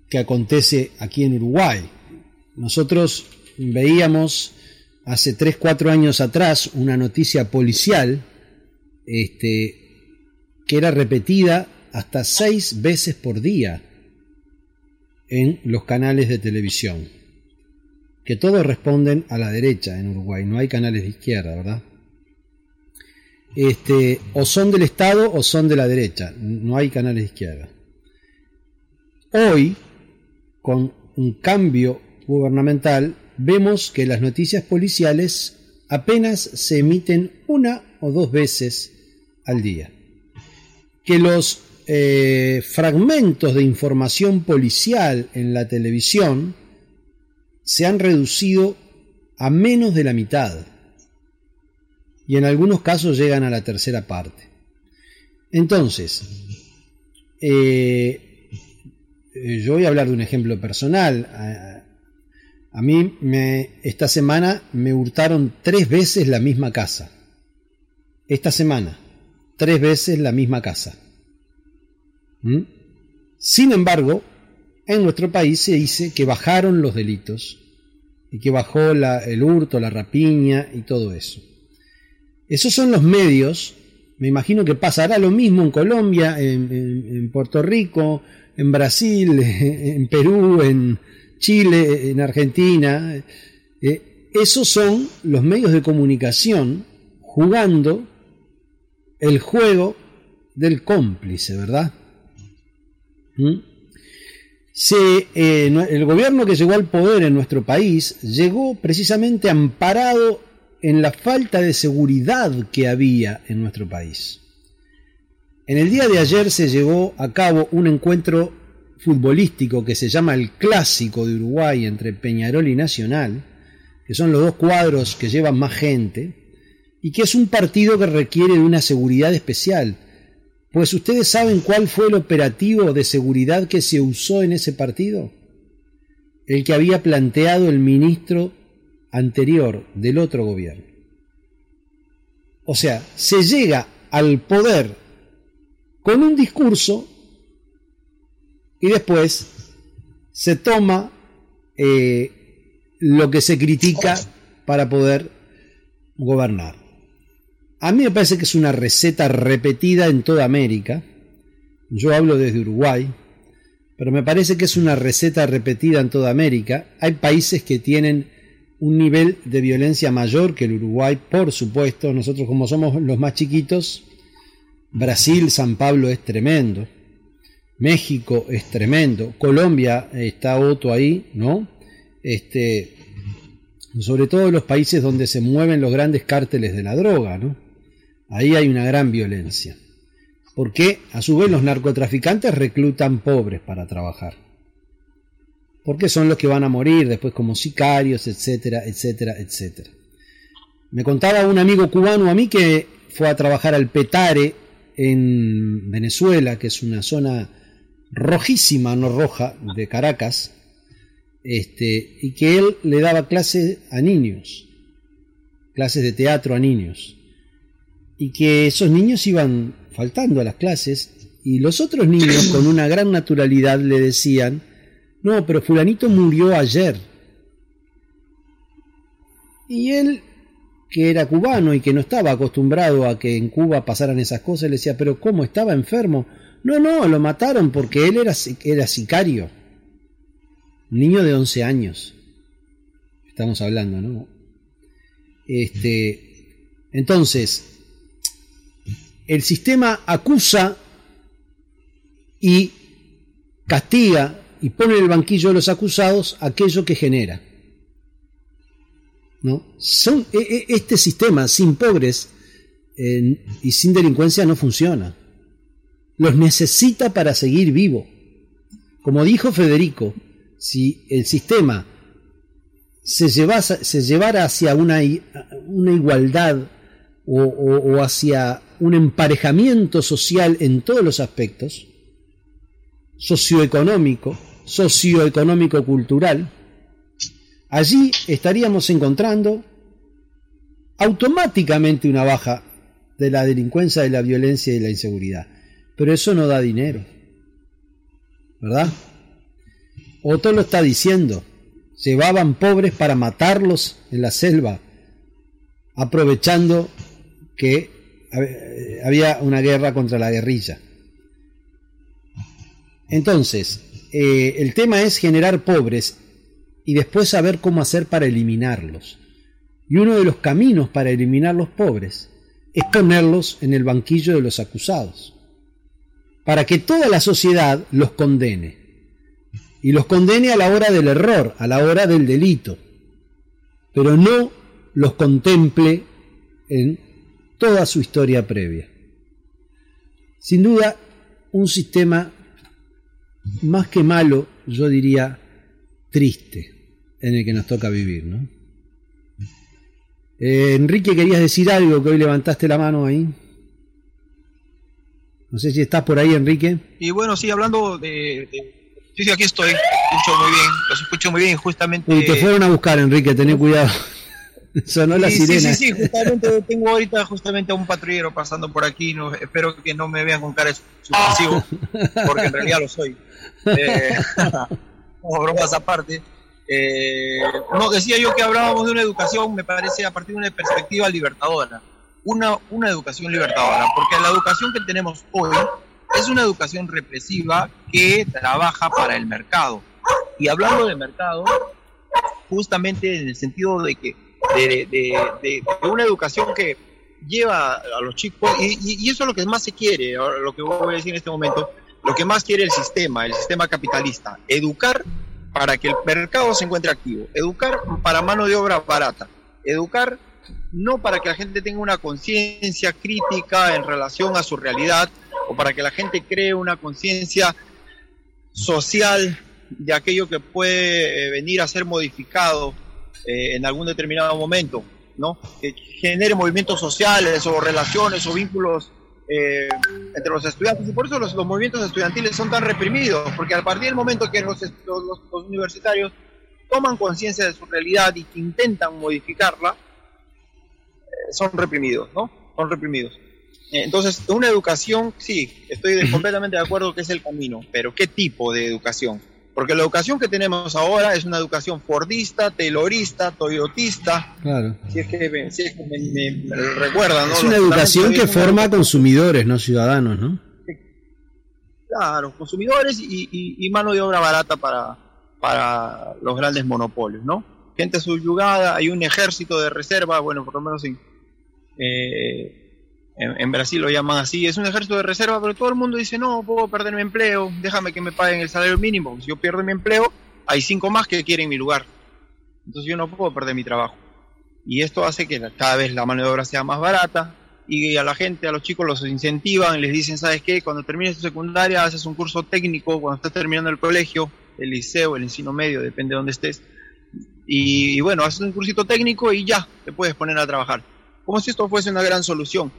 que acontece aquí en Uruguay. Nosotros veíamos hace 3-4 años atrás una noticia policial este, que era repetida hasta 6 veces por día en los canales de televisión que todos responden a la derecha en Uruguay, no hay canales de izquierda, ¿verdad? Este, o son del Estado o son de la derecha, no hay canales de izquierda. Hoy, con un cambio gubernamental, vemos que las noticias policiales apenas se emiten una o dos veces al día. Que los eh, fragmentos de información policial en la televisión se han reducido a menos de la mitad y en algunos casos llegan a la tercera parte. Entonces, eh, yo voy a hablar de un ejemplo personal. A, a mí me, esta semana me hurtaron tres veces la misma casa. Esta semana, tres veces la misma casa. ¿Mm? Sin embargo, en nuestro país se dice que bajaron los delitos y que bajó la, el hurto, la rapiña y todo eso. Esos son los medios. Me imagino que pasará lo mismo en Colombia, en, Puerto Rico, en Brasil, en Perú, en Chile, en Argentina. Eh, esos son los medios de comunicación jugando el juego del cómplice, ¿verdad? ¿Mm? Eh, el gobierno que llegó al poder en nuestro país llegó precisamente amparado en la falta de seguridad que había en nuestro país. En el día de ayer se llevó a cabo un encuentro futbolístico que se llama el Clásico de Uruguay entre Peñarol y Nacional, que son los dos cuadros que llevan más gente, y que es un partido que requiere de una seguridad especial. Pues ustedes saben cuál fue el operativo de seguridad que se usó en ese partido. El que había planteado el ministro anterior del otro gobierno. O sea, se llega al poder con un discurso y después se toma eh, lo que se critica para poder gobernar. A mí me parece que es una receta repetida en toda América. Yo hablo desde Uruguay, pero me parece que es una receta repetida en toda América. Hay países que tienen un nivel de violencia mayor que el Uruguay, por supuesto. Nosotros como somos los más chiquitos, Brasil, San Pablo es tremendo. México es tremendo. Colombia está Otto ahí, ¿no? Este, sobre todo los países donde se mueven los grandes cárteles de la droga, ¿no? Ahí hay una gran violencia. Porque a su vez los narcotraficantes reclutan pobres para trabajar. Porque son los que van a morir después como sicarios, etcétera, etcétera, etcétera. Me contaba un amigo cubano a mí que fue a trabajar al Petare en Venezuela, que es una zona rojísima, no roja, de Caracas, este, y que él le daba clases a niños, clases de teatro a niños, y que esos niños iban faltando a las clases y los otros niños con una gran naturalidad le decían, no, pero fulanito murió ayer. Y él, que era cubano y que no estaba acostumbrado a que en Cuba pasaran esas cosas, le decía, pero ¿cómo estaba enfermo? No, no, lo mataron porque él era, era sicario niño de 11 años. Estamos hablando, ¿no? Este, entonces, el sistema acusa y castiga y pone en el banquillo de los acusados aquello que genera. ¿No? Son, e, e, este sistema sin pobres y sin delincuencia no funciona. Los necesita para seguir vivo. Como dijo Federico, si el sistema se, se llevara hacia una, una igualdad o, hacia un emparejamiento social en todos los aspectos, socioeconómico, socioeconómico-cultural, allí estaríamos encontrando automáticamente una baja de la delincuencia, de la violencia y de la inseguridad. Pero eso no da dinero, ¿verdad? Otto lo está diciendo. Llevaban pobres para matarlos en la selva, aprovechando que había una guerra contra la guerrilla. Entonces, eh, el tema es generar pobres y después saber cómo hacer para eliminarlos. Y uno de los caminos para eliminar los pobres es ponerlos en el banquillo de los acusados, para que toda la sociedad los condene y los condene a la hora del error, a la hora del delito, pero no los contemple en toda su historia previa. Sin duda, un sistema más que malo, yo diría triste, en el que nos toca vivir, ¿no? Eh, Enrique, querías decir algo que hoy levantaste la mano ahí. No sé si estás por ahí, Enrique. Y bueno, sí, hablando de Sí, sí, aquí estoy. Escucho muy bien, los escucho muy bien. Justamente. Y te fueron a buscar, Enrique, ten cuidado. Sonó la sirena. Sí, sí, sí, justamente tengo ahorita justamente a un patrullero pasando por aquí. No, espero que no me vean con cara suspensivo, porque en realidad lo soy. Eh, como bromas aparte. Eh, no, decía yo que hablábamos de una educación, me parece, a partir de una perspectiva libertadora. Una, una educación libertadora, porque la educación que tenemos hoy es una educación represiva que trabaja para el mercado. Y hablando de mercado, justamente en el sentido de que de, una educación que lleva a los chicos, y, eso es lo que más se quiere, lo que voy a decir en este momento, lo que más quiere el sistema, el sistema capitalista, educar para que el mercado se encuentre activo, educar para mano de obra barata, educar no para que la gente tenga una conciencia crítica en relación a su realidad, o para que la gente cree una conciencia social de aquello que puede eh, venir a ser modificado eh, en algún determinado momento, ¿no? Que genere movimientos sociales o relaciones o vínculos eh, entre los estudiantes y por eso los, los, movimientos estudiantiles son tan reprimidos, porque a partir del momento que los, los, los universitarios toman conciencia de su realidad y que intentan modificarla, eh, son reprimidos, ¿no? Son reprimidos. Eh, entonces, una educación, sí, estoy completamente de acuerdo que es el camino, pero ¿qué tipo de educación? Porque la educación que tenemos ahora es una educación fordista, taylorista, toyotista. Claro. Si es que me, si es que me, me, me recuerdan, ¿no? Es una educación que forma consumidores, no ciudadanos, ¿no? Claro, consumidores y, y- y mano de obra barata para, para los grandes monopolios, ¿no? Gente subyugada, hay un ejército de reserva, bueno, por lo menos en, eh, en, en Brasil lo llaman así, es un ejército de reserva, pero todo el mundo dice, no, puedo perder mi empleo, déjame que me paguen el salario mínimo, si yo pierdo mi empleo, hay cinco más que quieren mi lugar, entonces yo no puedo perder mi trabajo. Y esto hace que cada vez la mano de obra sea más barata y a la gente, a los chicos los incentivan, les dicen, ¿sabes qué? Cuando termines tu secundaria haces un curso técnico, cuando estás terminando el colegio, el liceo, el ensino medio, depende de dónde estés. Y, y bueno, haces un cursito técnico y ya, te puedes poner a trabajar. Como si esto fuese una gran solución.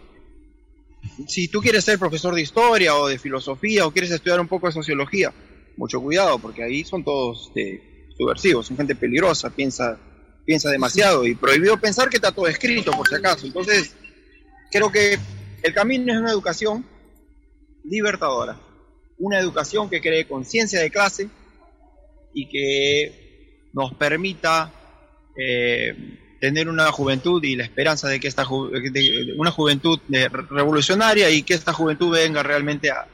Si tú quieres ser profesor de historia o de filosofía o quieres estudiar un poco de sociología, mucho cuidado, porque ahí son todos este, subversivos, son gente peligrosa, piensa, piensa demasiado y prohibido pensar que está todo escrito, por si acaso. Entonces, creo que el camino es una educación libertadora, una educación que cree conciencia de clase y que nos permita eh, tener una juventud y la esperanza de que esta ju- de- una juventud eh, re- revolucionaria y que esta juventud venga realmente a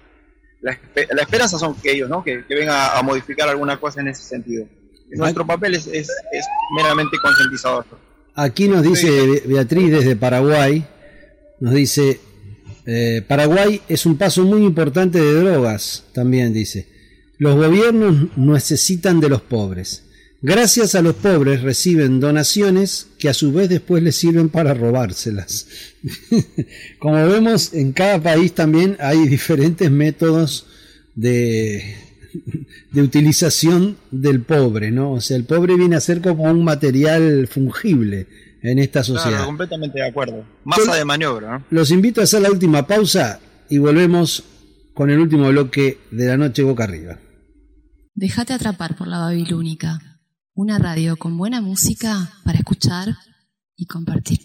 la, espe- la esperanza son que ellos, ¿no? Que, que venga a modificar alguna cosa en ese sentido. Nuestro papel es, es, es meramente concientizador. Aquí nos dice Be- Beatriz desde Paraguay, nos dice, eh, Paraguay es un paso muy importante de drogas, también dice. Los gobiernos necesitan de los pobres. Gracias a los pobres reciben donaciones que a su vez después les sirven para robárselas. Como vemos, en cada país también hay diferentes métodos de, de utilización del pobre, ¿no? O sea, el pobre viene a ser como un material fungible en esta sociedad. Claro, completamente de acuerdo. Masa de maniobra, ¿no? Los invito a hacer la última pausa y volvemos con el último bloque de la noche boca arriba. Déjate atrapar por la Babilónica, una radio con buena música para escuchar y compartir.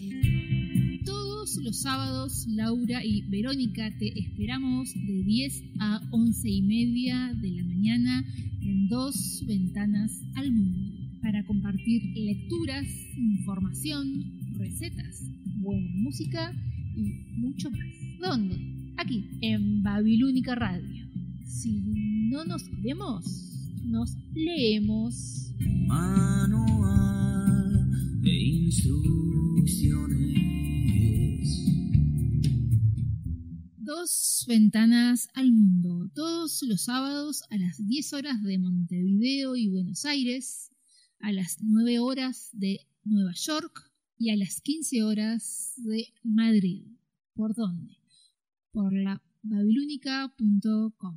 Todos los sábados, Laura y Verónica te esperamos de 10 a 11 y media de la mañana en dos ventanas al mundo para compartir lecturas, información, recetas, buena música y mucho más. ¿Dónde? Aquí, en Babilónica Radio. Si no nos vemos, nos leemos. manual de instrucciones. Dos ventanas al mundo, todos los sábados a las 10 horas de Montevideo y Buenos Aires, a las 9 horas de Nueva York y a las 15 horas de Madrid. ¿Por dónde? Por la babilónica.com.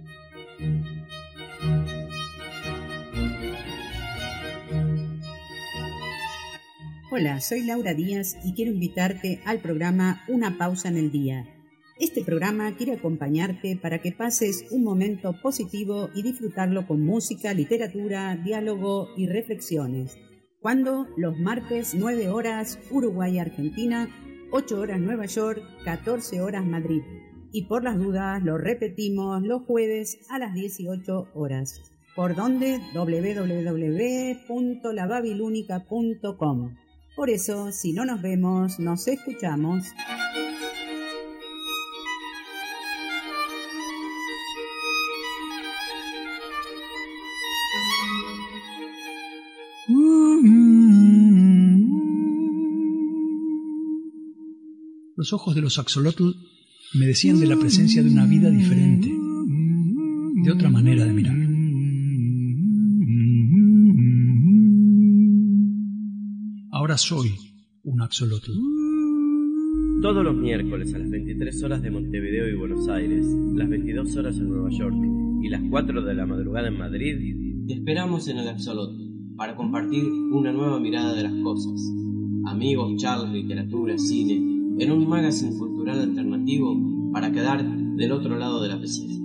Hola, soy Laura Díaz y quiero invitarte al programa Una pausa en el día. Este programa quiere acompañarte para que pases un momento positivo y disfrutarlo con música, literatura, diálogo y reflexiones. Cuando los martes 9 horas Uruguay Argentina, 8 horas Nueva York, 14 horas Madrid. Y por las dudas lo repetimos los jueves a las 18 horas. ¿Por donde www.lababilúnica.com. Por eso, si no nos vemos, nos escuchamos. Los ojos de los axolotl me decían de la presencia de una vida diferente, de otra manera de mirar. Ahora soy un axolotl. Todos los miércoles a las 23 horas de Montevideo y Buenos Aires, las 22 horas en Nueva York y las 4 de la madrugada en Madrid, te esperamos en el Axolotl para compartir una nueva mirada de las cosas. Amigos, charlas, literatura, cine, en un magazine cultural alternativo para quedar del otro lado de la pecera.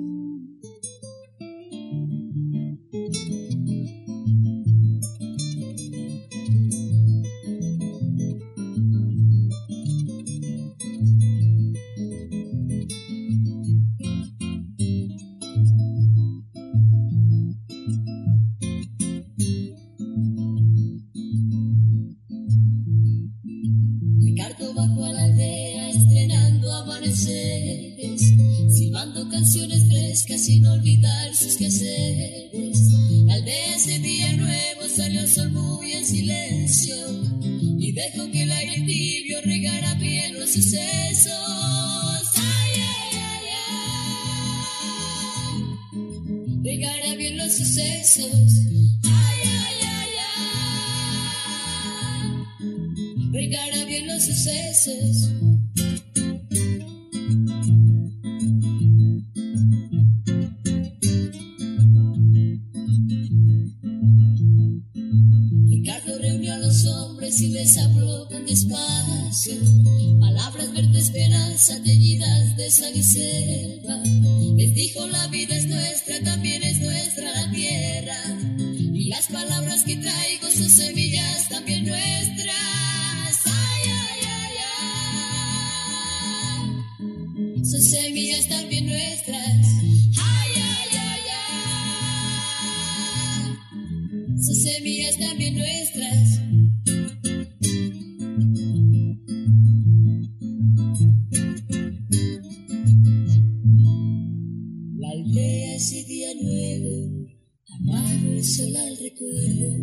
Son semillas también nuestras. Ay, ay, ay, ay. Son semillas también nuestras. La aldea ese día nuevo, amargo el sol al recuerdo,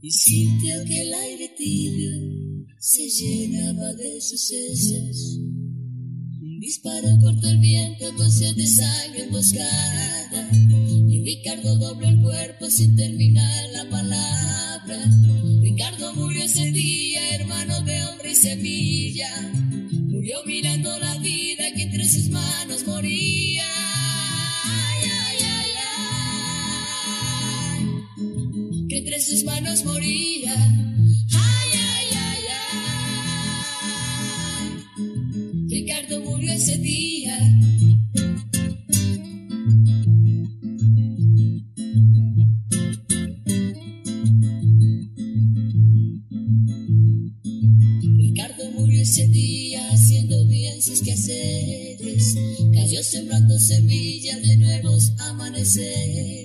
y sintió que el aire tibio se llenaba de sucesos. Disparo cortó el viento con de sangre emboscada, y Ricardo dobló el cuerpo sin terminar la palabra. Ricardo murió ese día, hermano de hombre y semilla, murió mirando la vida que entre sus manos moría. Ay, ay, ay, ay. Que entre sus manos moría. Ese día. Ricardo murió ese día haciendo bien sus quehaceres. Cayó sembrando semillas de nuevos amaneceres.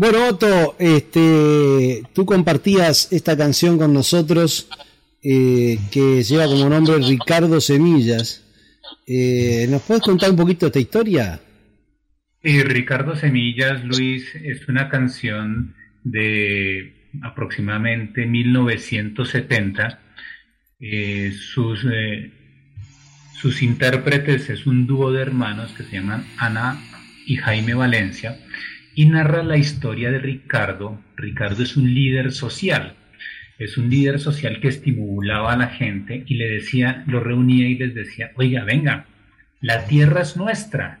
Bueno, Otto, este, tú compartías esta canción con nosotros eh, que lleva como nombre Ricardo Semillas. Eh, ¿Nos puedes contar un poquito esta historia? Eh, Ricardo Semillas, Luis, es una canción de aproximadamente 1970. Eh, sus, sus intérpretes es un dúo de hermanos que se llaman Ana y Jaime Valencia y narra la historia de Ricardo. Ricardo es un líder social, es un líder social que estimulaba a la gente y le decía, lo reunía y les decía, oiga, venga, la tierra es nuestra,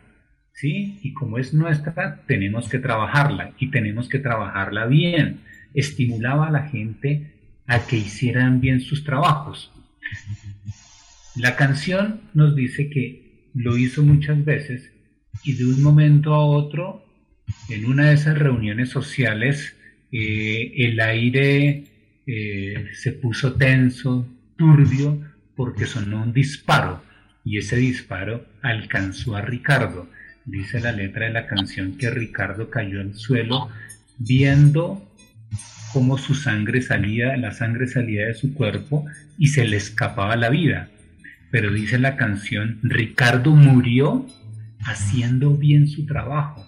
¿sí? Y como es nuestra, tenemos que trabajarla y tenemos que trabajarla bien. Estimulaba a la gente a que hicieran bien sus trabajos. La canción nos dice que lo hizo muchas veces y de un momento a otro en una de esas reuniones sociales eh, el aire eh, se puso tenso, turbio, porque sonó un disparo y ese disparo alcanzó a Ricardo. Dice la letra de la canción que Ricardo cayó al suelo viendo cómo su sangre salía, la sangre salía de su cuerpo y se le escapaba la vida. Pero dice la canción, Ricardo murió haciendo bien su trabajo,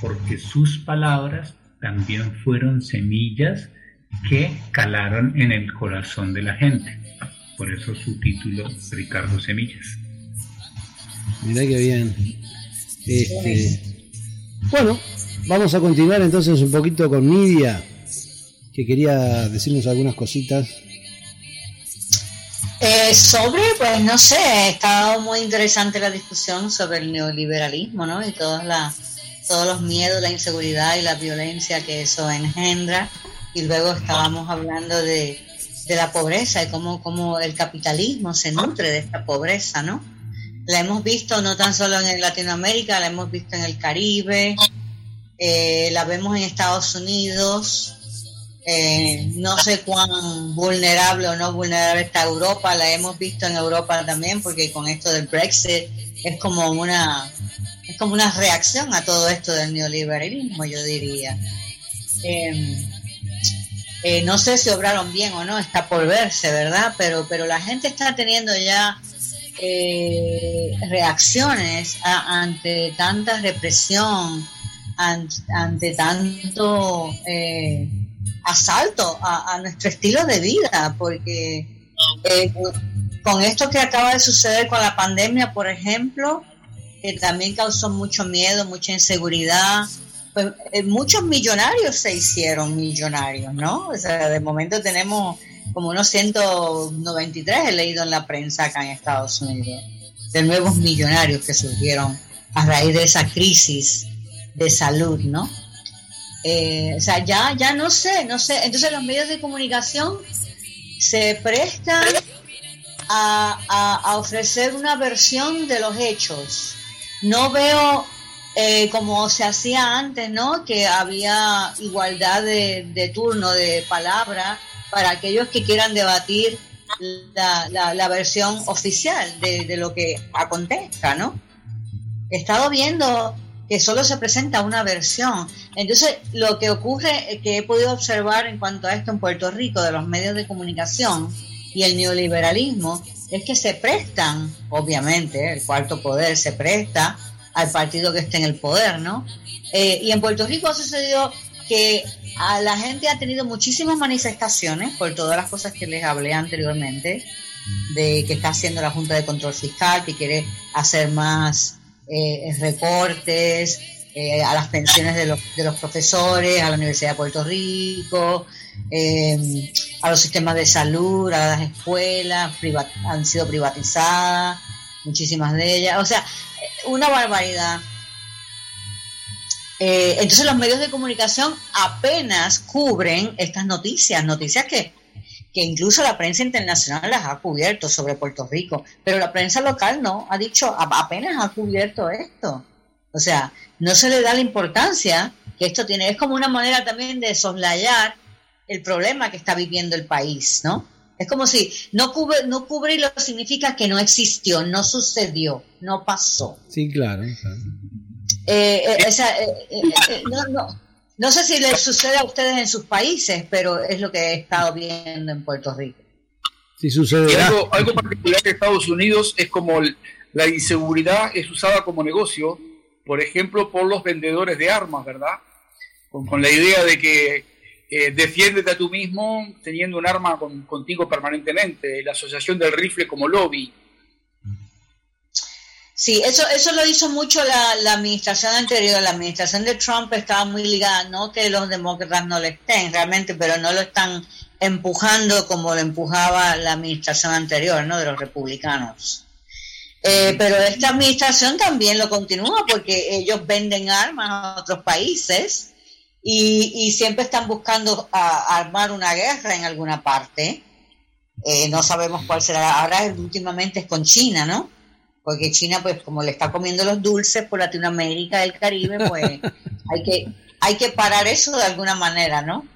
porque sus palabras también fueron semillas que calaron en el corazón de la gente. Por eso su título, Ricardo Semillas. Mirá qué bien. Este, bueno, vamos a continuar entonces un poquito con Nidia, que quería decirnos algunas cositas. Eh, sobre, pues no sé, ha estado muy interesante la discusión sobre el neoliberalismo, ¿no? Y todas las, todos los miedos, la inseguridad y la violencia que eso engendra. Y luego estábamos hablando de, de la pobreza y cómo, cómo el capitalismo se nutre de esta pobreza, ¿no? La hemos visto no tan solo en Latinoamérica, la hemos visto en el Caribe, eh, la vemos en Estados Unidos, eh, no sé cuán vulnerable o no vulnerable está Europa, la hemos visto en Europa también, porque con esto del Brexit es como una es como una reacción a todo esto del neoliberalismo, yo diría. Em, eh, no sé si obraron bien o no, está por verse, ¿verdad? Pero, pero la gente está teniendo ya eh, reacciones ante tanta represión, ante, tanto eh, asalto a, nuestro estilo de vida, porque eh, con esto que acaba de suceder con la pandemia, por ejemplo, que también causó mucho miedo, mucha inseguridad, pues muchos millonarios se hicieron millonarios, ¿no? O sea, de momento tenemos como unos 193 he leído en la prensa acá en Estados Unidos, de nuevos millonarios que surgieron a raíz de esa crisis de salud, ¿no? Eh, o sea, ya, ya no sé, no sé. Entonces los medios de comunicación se prestan a, ofrecer una versión de los hechos. No veo eh, como se hacía antes, ¿no? Que había igualdad de, turno, de palabra, para aquellos que quieran debatir la, la, versión oficial de, de, lo que acontezca, ¿no? He estado viendo que solo se presenta una versión. Entonces, lo que ocurre, que he podido observar en cuanto a esto en Puerto Rico, de los medios de comunicación y el neoliberalismo, es que se prestan, obviamente, el cuarto poder se presta al partido que esté en el poder, ¿no? Eh, y en Puerto Rico ha sucedido que a la gente ha tenido muchísimas manifestaciones por todas las cosas que les hablé anteriormente, de que está haciendo la Junta de Control Fiscal, que quiere hacer más eh, recortes eh, a las pensiones de los, de los profesores, a la Universidad de Puerto Rico, eh, a los sistemas de salud, a las escuelas, han sido privatizadas, muchísimas de ellas. O sea, una barbaridad. Eh, entonces los medios de comunicación apenas cubren estas noticias, noticias que, que incluso la prensa internacional las ha cubierto sobre Puerto Rico, pero la prensa local no, ha dicho, apenas ha cubierto esto. O sea, no se le da la importancia que esto tiene. Es como una manera también de soslayar el problema que está viviendo el país, ¿no? Es como si no cubre, no cubrirlo significa que no existió, no sucedió, no pasó. Sí, claro. Eh, eh, eh, no, sé si les sucede a ustedes en sus países, pero es lo que he estado viendo en Puerto Rico. Sí sucede. algo, algo particular de Estados Unidos es como la inseguridad es usada como negocio, por ejemplo, por los vendedores de armas, ¿verdad? Con, la idea de que eh, defiéndete a tú mismo teniendo un arma contigo permanentemente, la asociación del rifle como lobby. Sí, eso, eso lo hizo mucho la, administración anterior. La administración de Trump estaba muy ligada, no que los demócratas no le estén realmente, pero no lo están empujando como lo empujaba la administración anterior, ¿no? De los republicanos. Eh, pero esta administración también lo continúa porque ellos venden armas a otros países y, siempre están buscando armar una guerra en alguna parte. Eh, no sabemos cuál será. Ahora últimamente es con China, ¿no? porque China, pues como le está comiendo los dulces por Latinoamérica, el Caribe, pues hay que, hay que parar eso de alguna manera, ¿no?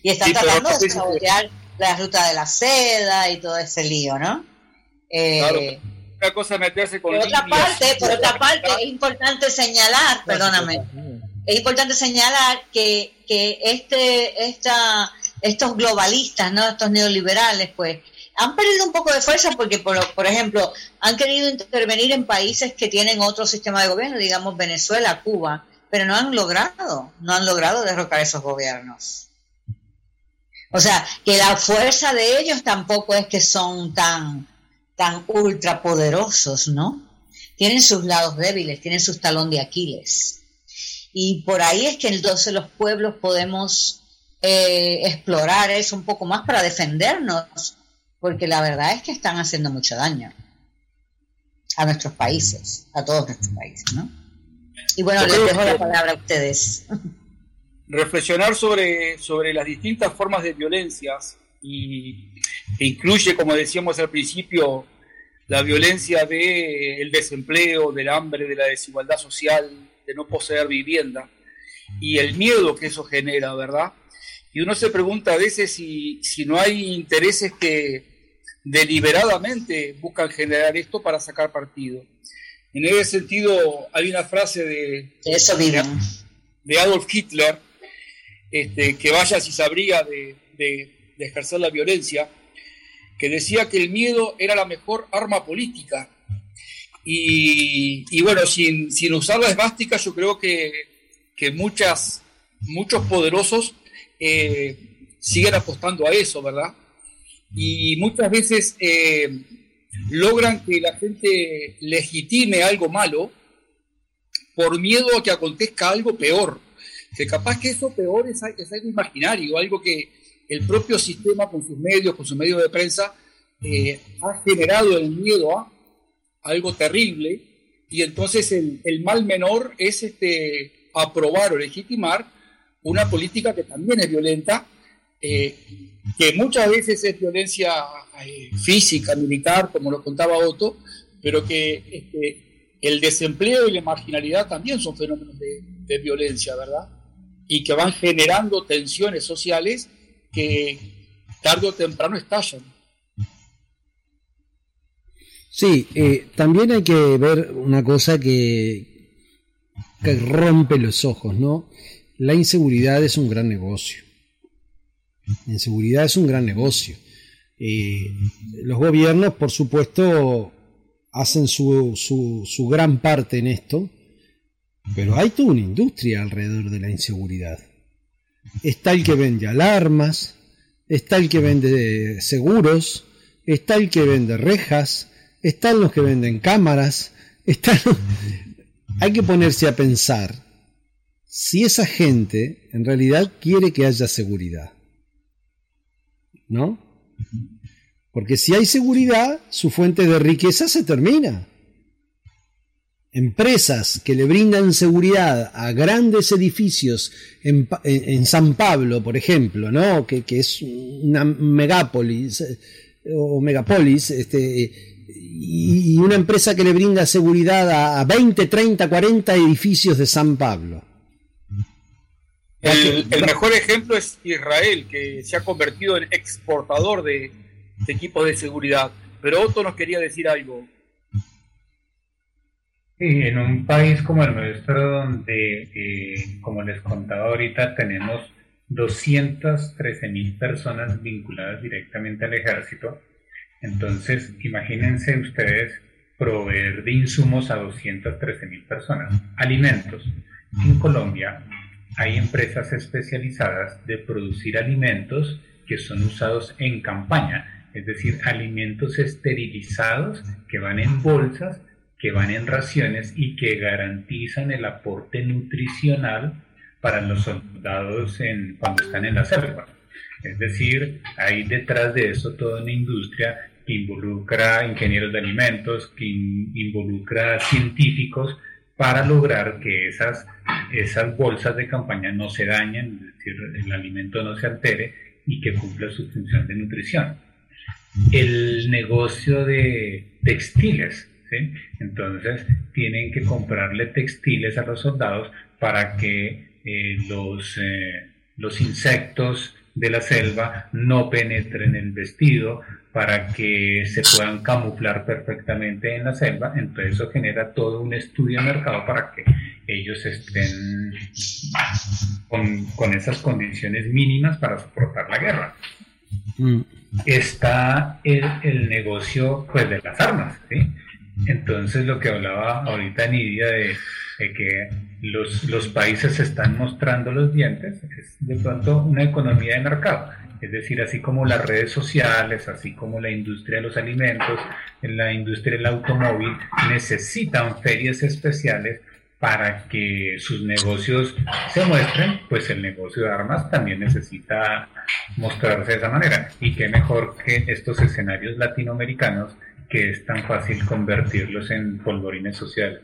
y están tratando de sabotear la ruta de la seda y todo ese lío, ¿no? Eh, una cosa meterse con por otra parte, por otra parte, es importante señalar, perdóname, es importante señalar que, que este, esta, estos globalistas, ¿no? estos neoliberales, pues, han perdido un poco de fuerza porque, por, ejemplo, han querido intervenir en países que tienen otro sistema de gobierno, digamos Venezuela, Cuba, pero no han logrado, no han logrado derrocar esos gobiernos. O sea, que la fuerza de ellos tampoco es que son tan, tan ultrapoderosos, ¿no? Tienen sus lados débiles, tienen sus talón de Aquiles. Y por ahí es que entonces los pueblos podemos eh, explorar eso un poco más para defendernos, porque la verdad es que están haciendo mucho daño a nuestros países, a todos nuestros países, ¿no? Y bueno, les dejo la palabra a ustedes. Reflexionar sobre, sobre las distintas formas de violencias y incluye, como decíamos al principio, la violencia del desempleo, del hambre, de la desigualdad social, de no poseer vivienda y el miedo que eso genera, ¿verdad? Y uno se pregunta a veces si, si no hay intereses que deliberadamente buscan generar esto para sacar partido. En ese sentido, hay una frase de, eso de Adolf Hitler, este, que vaya si sabría de, de, de ejercer la violencia, que decía que el miedo era la mejor arma política. Y, y bueno, sin, sin, usar la esvástica, yo creo que, que muchas, muchos poderosos eh, siguen apostando a eso, ¿verdad? Y muchas veces eh, logran que la gente legitime algo malo por miedo a que acontezca algo peor. Que capaz que eso peor es, es algo imaginario, algo que, el propio sistema con sus medios, con sus medios de prensa, eh, ha generado el miedo a algo terrible y entonces el, mal menor es este, aprobar o legitimar una política que también es violenta, eh, que muchas veces es violencia eh, física, militar, como lo contaba Otto, pero que este, el desempleo y la marginalidad también son fenómenos de, de violencia, ¿verdad? Y que van generando tensiones sociales que tarde o temprano estallan. Sí, eh, también hay que ver una cosa que, rompe los ojos, ¿no? La inseguridad es un gran negocio. La inseguridad es un gran negocio. Eh, los gobiernos, por supuesto, hacen su, su, su gran parte en esto, pero hay toda una industria alrededor de la inseguridad. Está el que vende alarmas, está el que vende seguros, está el que vende rejas, están los que venden cámaras, están... hay que ponerse a pensar si esa gente en realidad quiere que haya seguridad. ¿No? Porque si hay seguridad, su fuente de riqueza se termina empresas que le brindan seguridad a grandes edificios en, San Pablo, por ejemplo, ¿no? que, que es una megápolis eh, o megapolis, este, y, una empresa que le brinda seguridad a, a 20, 30, 40 edificios de San Pablo. El, el, mejor ejemplo es Israel, que se ha convertido en exportador de, de equipos de seguridad. Pero Otto nos quería decir algo. Sí, en un país como el nuestro, donde, eh, como les contaba ahorita, tenemos 213 mil personas vinculadas directamente al ejército, entonces imagínense ustedes proveer de insumos a 213 mil personas. Alimentos. En Colombia hay empresas especializadas de producir alimentos que son usados en campaña, es decir, alimentos esterilizados que van en bolsas que van en raciones y que garantizan el aporte nutricional para los soldados cuando están en la selva. Es decir, hay detrás de eso toda una industria que involucra ingenieros de alimentos, que in, involucra científicos para lograr que esas, esas bolsas de campaña no se dañen, es decir, el alimento no se altere y que cumpla su función de nutrición. El negocio de textiles. Entonces tienen que comprarle textiles a los soldados para que eh, los, eh, los insectos de la selva no penetren el vestido, para que se puedan camuflar perfectamente en la selva. Entonces eso genera todo un estudio de mercado para que ellos estén con, con esas condiciones mínimas para soportar la guerra. Mm. Está el, el negocio pues, de las armas. ¿sí? Entonces lo que hablaba ahorita Nidia de, que los, los países están mostrando los dientes es de pronto una economía de mercado es decir, así como las redes sociales, así como la industria de los alimentos, la industria del automóvil, necesitan ferias especiales para que sus negocios se muestren, pues el negocio de armas también necesita mostrarse de esa manera. Y qué mejor que estos escenarios latinoamericanos que es tan fácil convertirlos en polvorines sociales.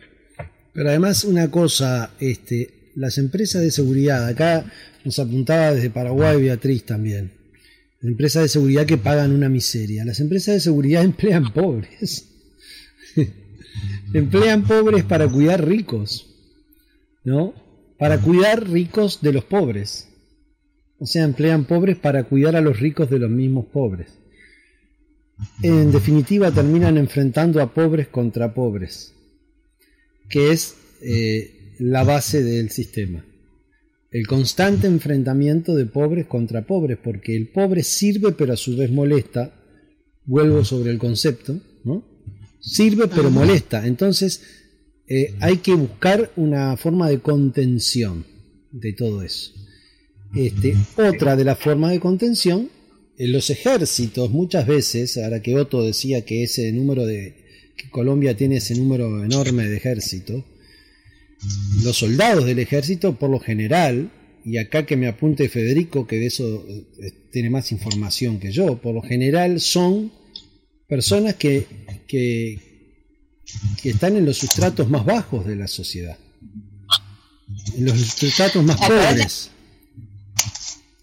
Pero además una cosa, este, las empresas de seguridad, acá nos apuntaba desde Paraguay Beatriz también, empresas de seguridad que pagan una miseria. Las empresas de seguridad emplean pobres. emplean pobres para cuidar ricos. ¿No? Para cuidar ricos de los pobres. O sea, emplean pobres para cuidar a los ricos de los mismos pobres. En definitiva, terminan enfrentando a pobres contra pobres, que es eh, la base del sistema. El constante enfrentamiento de pobres contra pobres, porque el pobre sirve pero a su vez molesta, vuelvo sobre el concepto, ¿no? Sirve pero molesta, entonces eh, hay que buscar una forma de contención de todo eso. Este, otra de las formas de contención, en los ejércitos muchas veces, ahora que Otto decía que ese número de, que Colombia tiene ese número enorme de ejércitos, los soldados del ejército, por lo general, y acá que me apunte Federico, que de eso eh, tiene más información que yo, por lo general son personas que, que, que están en los sustratos más bajos de la sociedad, en los sustratos más pobres.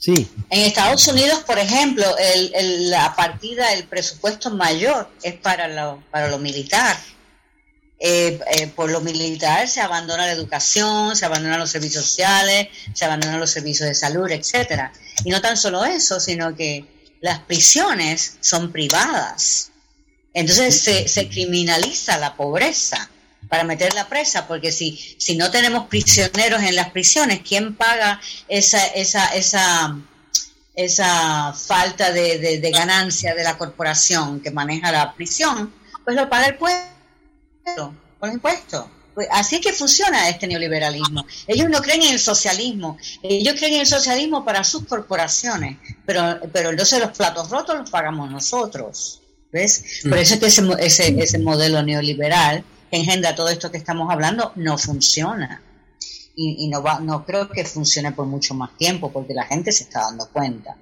En Estados Unidos, por ejemplo, el, la partida, el presupuesto mayor es para lo, para lo militar. Eh, eh, por lo militar se abandona la educación, se abandonan los servicios sociales, se abandonan los servicios de salud, etcétera. Y no tan solo eso, sino que las prisiones son privadas. Entonces se, se criminaliza la pobreza para meter la presa, porque si, si no tenemos prisioneros en las prisiones, ¿quién paga esa, esa, esa, esa falta de, de, de ganancia de la corporación que maneja la prisión? Pues lo paga el pueblo con impuestos. Pues así que funciona este neoliberalismo. Ellos no creen en el socialismo. Ellos creen en el socialismo para sus corporaciones. Pero, pero entonces los platos rotos los pagamos nosotros. ¿Ves? Por eso es que ese, ese, ese modelo neoliberal que engendra todo esto que estamos hablando no funciona. Y, no, va, no creo que funcione por mucho más tiempo porque la gente se está dando cuenta.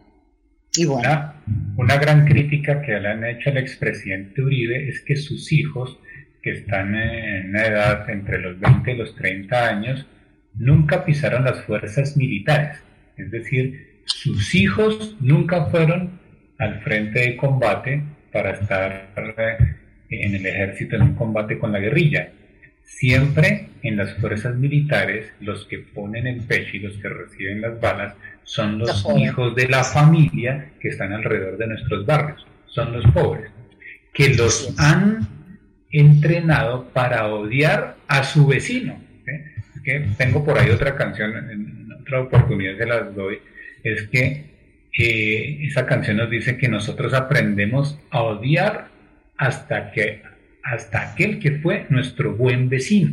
Y bueno. Una, una gran crítica que le han hecho al expresidente Uribe es que sus hijos que están en una edad entre los 20 y los 30 años, nunca pisaron las fuerzas militares. Es decir, sus hijos nunca fueron al frente de combate para estar eh, en el ejército en un combate con la guerrilla. Siempre en las fuerzas militares los que ponen el pecho y los que reciben las balas son los hijos de la familia que están alrededor de nuestros barrios, son los pobres, que los han entrenado para odiar a su vecino. Que tengo por ahí otra canción, en otra oportunidad se las doy, es que esa canción nos dice que nosotros aprendemos a odiar hasta que hasta aquel que fue nuestro buen vecino,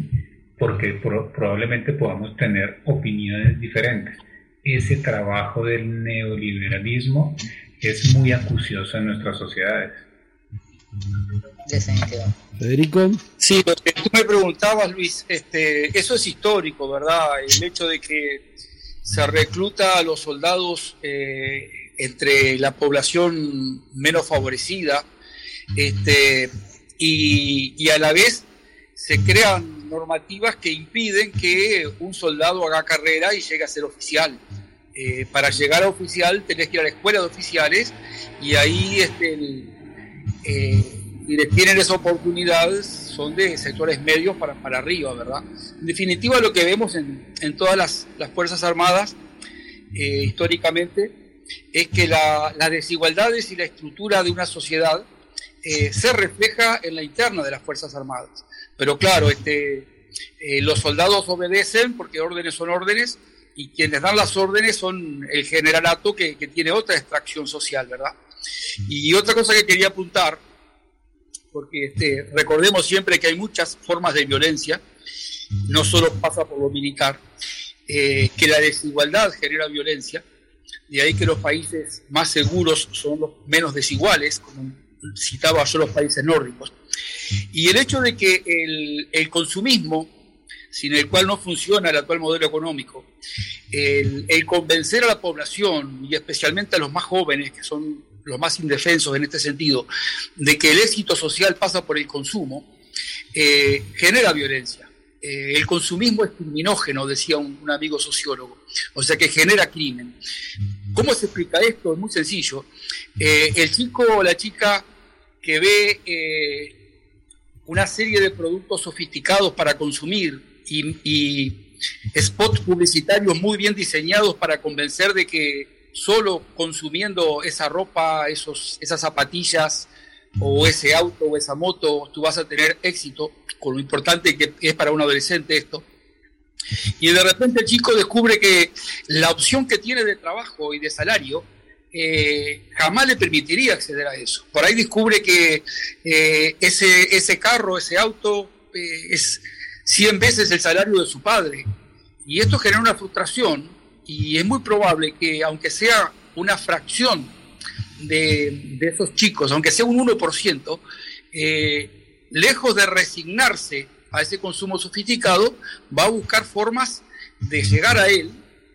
porque probablemente podamos tener opiniones diferentes. Ese trabajo del neoliberalismo es muy acucioso en nuestras sociedades. Federico. Sí, lo que tú me preguntabas, Luis, este, eso es histórico, ¿verdad? El hecho de que se recluta a los soldados eh, entre la población menos favorecida este, y, y, a la vez se crean normativas que impiden que un soldado haga carrera y llegue a ser oficial. Eh, para llegar a oficial tenés que ir a la escuela de oficiales y ahí este, el, eh, tienen esas oportunidades son de sectores medios para, para arriba, ¿verdad? En definitiva, lo que vemos en, en todas las, las Fuerzas Armadas, eh, históricamente, es que la, las desigualdades y la estructura de una sociedad eh, se refleja en la interna de las Fuerzas Armadas. Pero claro, este, eh, los soldados obedecen porque órdenes son órdenes y quienes dan las órdenes son el generalato que, que tiene otra extracción social, ¿verdad? Y otra cosa que quería apuntar, porque este, recordemos siempre que hay muchas formas de violencia, no solo pasa por lo militar, eh, que la desigualdad genera violencia, de ahí que los países más seguros son los menos desiguales, como citaba yo los países nórdicos. Y el hecho de que el, consumismo, sin el cual no funciona el actual modelo económico, el, convencer a la población, y especialmente a los más jóvenes, que son los más indefensos en este sentido, de que el éxito social pasa por el consumo, eh, genera violencia. Eh, el consumismo es criminógeno, decía un, un, amigo sociólogo, o sea que genera crimen. ¿Cómo se explica esto? Es muy sencillo. Eh, el chico o la chica que ve eh, una serie de productos sofisticados para consumir y, y spots publicitarios muy bien diseñados para convencer de que solo consumiendo esa ropa, esos, esas zapatillas o ese auto o esa moto, tú vas a tener éxito, con lo importante que es para un adolescente esto. Y de repente el chico descubre que la opción que tiene de trabajo y de salario eh, jamás le permitiría acceder a eso. Por ahí descubre que eh, ese, ese carro, ese auto eh, es 100 veces el salario de su padre. Y esto genera una frustración y es muy probable que aunque sea una fracción de, de esos chicos, aunque sea un 1%, eh, lejos de resignarse a ese consumo sofisticado, va a buscar formas de llegar a él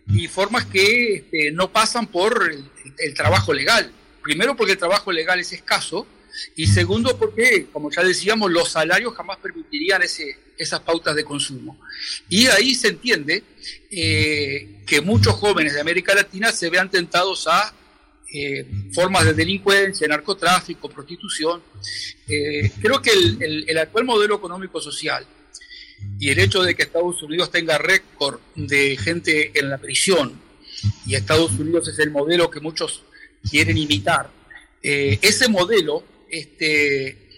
y formas que este, no pasan por el, el, trabajo legal. Primero porque el trabajo legal es escaso y segundo porque, como ya decíamos, los salarios jamás permitirían ese, esas pautas de consumo. Y ahí se entiende eh, que muchos jóvenes de América Latina se vean tentados a eh, formas de delincuencia, narcotráfico, prostitución. Eh, creo que el, el, el, actual modelo económico-social y el hecho de que Estados Unidos tenga récord de gente en la prisión y Estados Unidos es el modelo que muchos quieren imitar, eh, ese modelo este,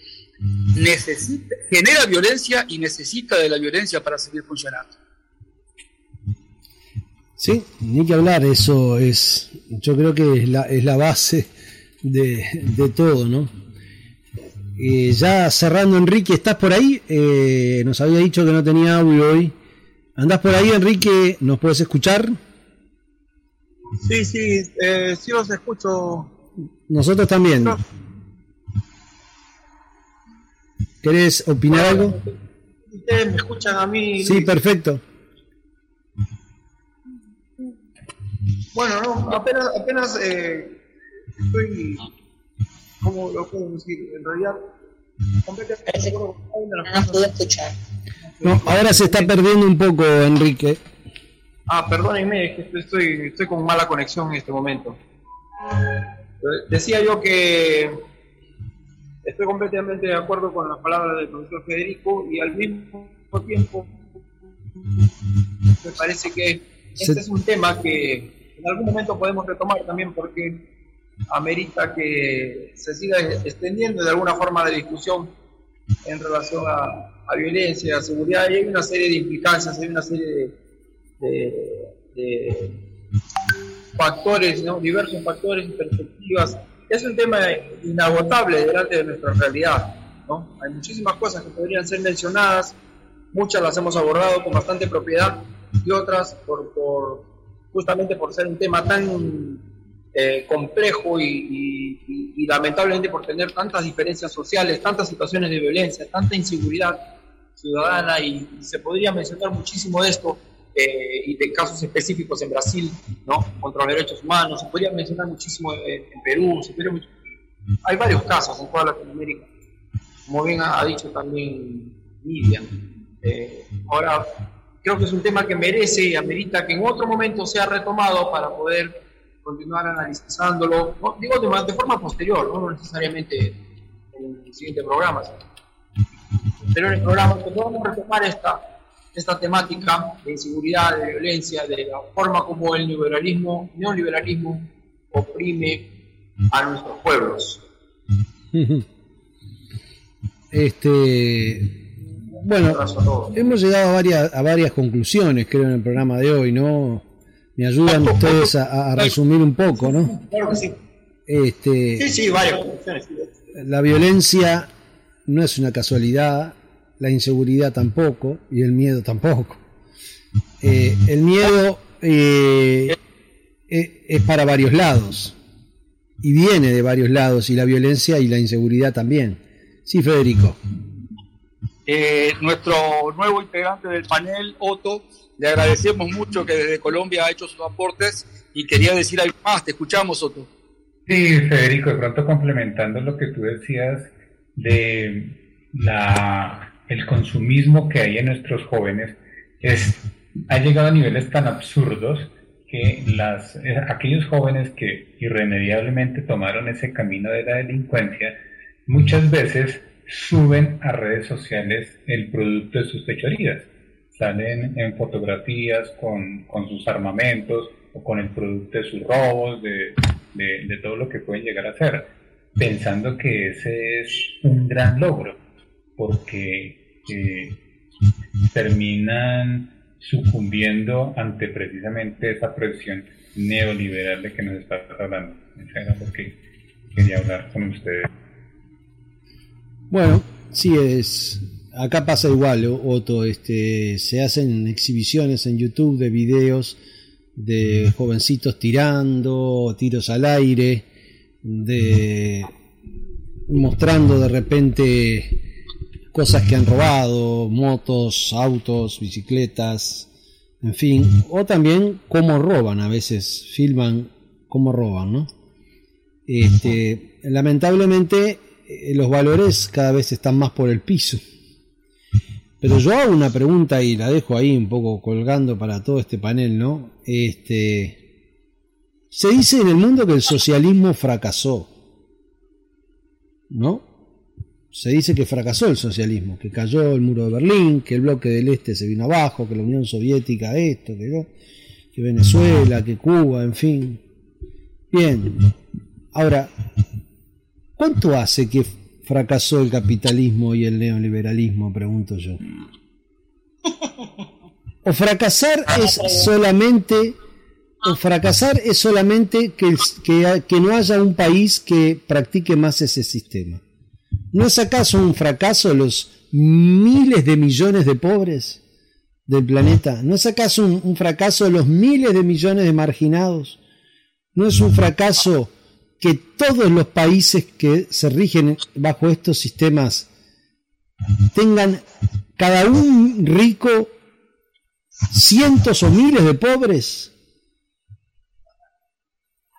necesita, genera violencia y necesita de la violencia para seguir funcionando. Sí, ni que hablar, eso es, yo creo que es la, es la base de, de todo, ¿no? Eh, ya cerrando, Enrique, ¿estás por ahí? Eh, nos había dicho que no tenía audio hoy. ¿Andás por ahí, Enrique? ¿Nos puedes escuchar? Sí, sí, eh, sí los escucho. Nosotros también. No. ¿Querés opinar bueno, algo? Ustedes me escuchan a mí. Sí, perfecto. Bueno, no, apenas, apenas eh, estoy, ¿cómo lo puedo decir? En realidad, completamente no puedo escuchar. No, ahora se está perdiendo un poco, Enrique. Ah, perdónenme, estoy, estoy con mala conexión en este momento. Decía yo que estoy completamente de acuerdo con las palabras del profesor Federico y al mismo tiempo me parece que este es un tema que en algún momento podemos retomar también porque amerita que se siga extendiendo de alguna forma la discusión en relación a, a violencia, a seguridad, y hay una serie de implicancias, hay una serie de, de, de factores, ¿no? diversos factores y perspectivas. Es un tema inagotable delante de nuestra realidad. ¿no? Hay muchísimas cosas que podrían ser mencionadas, muchas las hemos abordado con bastante propiedad y otras por, por justamente por ser un tema tan eh, complejo y, y, y, lamentablemente por tener tantas diferencias sociales, tantas situaciones de violencia, tanta inseguridad ciudadana y, y se podría mencionar muchísimo de esto eh, y de casos específicos en Brasil, ¿no? Contra los derechos humanos, se podría mencionar muchísimo en, en Perú, se podría, hay varios casos en toda Latinoamérica, como bien ha, ha dicho también Lidia. Eh, ahora, creo que es un tema que merece y amerita que en otro momento sea retomado para poder continuar analizándolo, ¿no? digo de, de, forma posterior, no necesariamente en el siguiente programa. Pero en el programa vamos a retomar esta, esta temática de inseguridad, de violencia, de la forma como el neoliberalismo, neoliberalismo oprime a nuestros pueblos. Este, bueno, hemos llegado a varias, a varias conclusiones, creo, en el programa de hoy, ¿no? Me ayudan ustedes a, a resumir un poco, ¿no? Claro que sí. Este, Sí, sí, varias la violencia no es una casualidad, la inseguridad tampoco y el miedo tampoco. Eh, el miedo eh, eh, es para varios lados y viene de varios lados y la violencia y la inseguridad también. Sí, Federico. Eh, nuestro nuevo integrante del panel, Otto, le agradecemos mucho que desde Colombia ha hecho sus aportes y quería decir algo más. Te escuchamos, Otto. Sí, Federico, de pronto complementando lo que tú decías de la, el consumismo que hay en nuestros jóvenes, es, ha llegado a niveles tan absurdos que las, eh, aquellos jóvenes que irremediablemente tomaron ese camino de la delincuencia, muchas veces suben a redes sociales el producto de sus fechorías. Salen en fotografías con, con sus armamentos o con el producto de sus robos, de, de, todo lo que pueden llegar a hacer, pensando que ese es un gran logro, porque eh, terminan sucumbiendo ante precisamente esa presión neoliberal de que nos está hablando. Eso era lo que quería hablar con ustedes. Bueno, sí es. Acá pasa igual, Otto. Este, se hacen exhibiciones en YouTube de videos de jovencitos tirando, tiros al aire, de mostrando de repente cosas que han robado, motos, autos, bicicletas, en fin, o también cómo roban, a veces filman cómo roban, ¿no? Este, lamentablemente los valores cada vez están más por el piso. Pero yo hago una pregunta y la dejo ahí un poco colgando para todo este panel, ¿no? Este, se dice en el mundo que el socialismo fracasó, ¿no? Se dice que fracasó el socialismo, que cayó el muro de Berlín, que el bloque del este se vino abajo, que la Unión Soviética esto, que, que Venezuela, que Cuba, en fin. Bien, ahora, ¿cuánto hace que fracasó el capitalismo y el neoliberalismo? Pregunto yo. O fracasar es solamente, o fracasar es solamente que, que, que no haya un país que practique más ese sistema. ¿No es acaso un fracaso los miles de millones de pobres del planeta? ¿No es acaso un, un fracaso los miles de millones de marginados? ¿No es un fracaso que todos los países que se rigen bajo estos sistemas tengan cada un rico cientos o miles de pobres?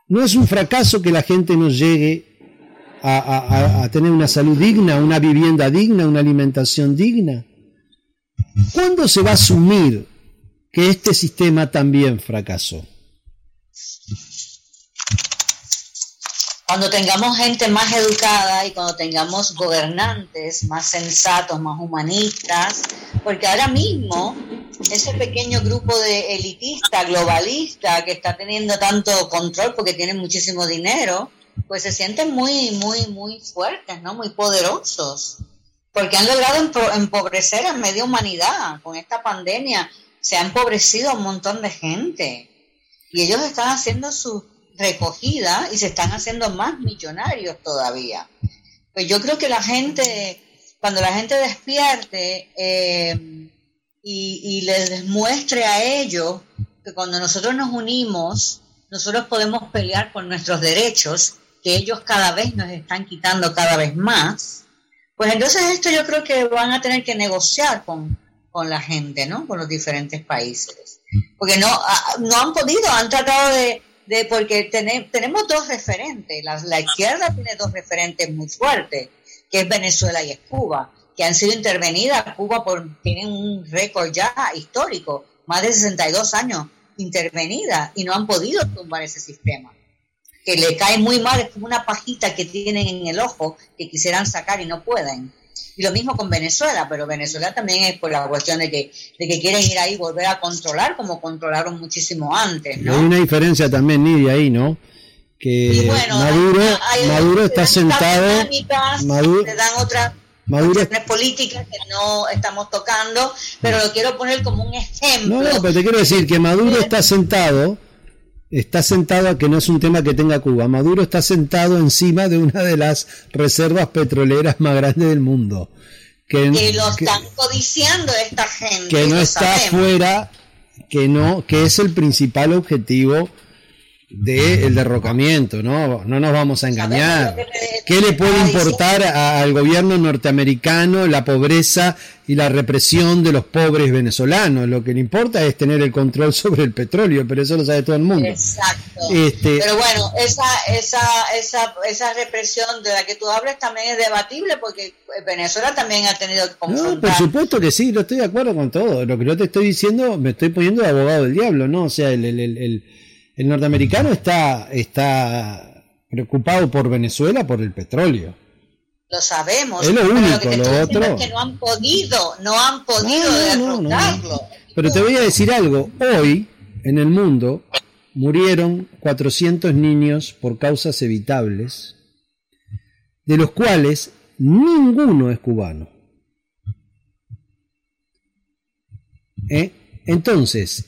¿No es un fracaso que la gente no llegue a, a- tener una salud digna, una vivienda digna, una alimentación digna? ¿Cuándo se va a asumir que este sistema también fracasó? Cuando tengamos gente más educada y cuando tengamos gobernantes más sensatos, más humanistas, porque ahora mismo ese pequeño grupo de elitista, globalista, que está teniendo tanto control porque tienen muchísimo dinero, pues se sienten muy, muy, muy fuertes, ¿no? Muy poderosos, porque han logrado empobrecer a media humanidad. Con esta pandemia se ha empobrecido a un montón de gente y ellos están haciendo su recogida y se están haciendo más millonarios todavía. Pues yo creo que la gente, cuando la gente despierte eh, y, les demuestre a ellos que cuando nosotros nos unimos, nosotros podemos pelear por nuestros derechos, que ellos cada vez nos están quitando cada vez más, pues entonces esto yo creo que van a tener que negociar con, con la gente, ¿no? Con los diferentes países. Porque no, ah, no han podido, han tratado de, de porque tene- tenemos dos referentes, la, la izquierda tiene dos referentes muy fuertes, que es Venezuela y es Cuba, que han sido intervenidas, Cuba por, tiene un récord ya histórico, más de 62 años intervenida y no han podido tumbar ese sistema. que le cae muy mal, es como una pajita que tienen en el ojo que quisieran sacar y no pueden. Y lo mismo con Venezuela, pero Venezuela también es por la cuestión de que, de que quieren ir ahí y volver a controlar como controlaron muchísimo antes, Hay ¿no? una diferencia también, Nidia, ahí, ¿no? Que bueno, Maduro, hay- Maduro está sentado, Maduro- te dan otras Maduro, políticas que no estamos tocando, pero lo quiero poner como un ejemplo. no, no, pero te quiero decir que Maduro está sentado, está sentado a que no es un tema que tenga Cuba. Maduro está sentado encima de una de las reservas petroleras más grandes del mundo. Que, que lo están codiciando esta gente. que no está sabemos. fuera, que no, que es el principal objetivo del derrocamiento, ¿no? No nos vamos a engañar. ¿Qué le puede importar a- al gobierno norteamericano la pobreza y la represión de los pobres venezolanos? Lo que le importa es tener el control sobre el petróleo, pero eso lo sabe todo el mundo. Exacto. Este- Pero bueno, esa, esa, esa, esa represión de la que tú hablas también es debatible porque Venezuela también ha tenido que No, por confrontar. supuesto que sí, yo estoy de acuerdo con todo. Lo que yo te estoy diciendo, me estoy poniendo de abogado del diablo, ¿no? O sea, el, el, el, el- el norteamericano está, está preocupado por Venezuela por el petróleo. lo sabemos. Es lo pero único, que lo estoy diciendo otro- es que no han podido, no han podido No, no, no, no. derrocarlo. Pero te voy a decir algo, hoy en el mundo murieron 400 niños por causas evitables, de los cuales ninguno es cubano. ¿Eh? Entonces,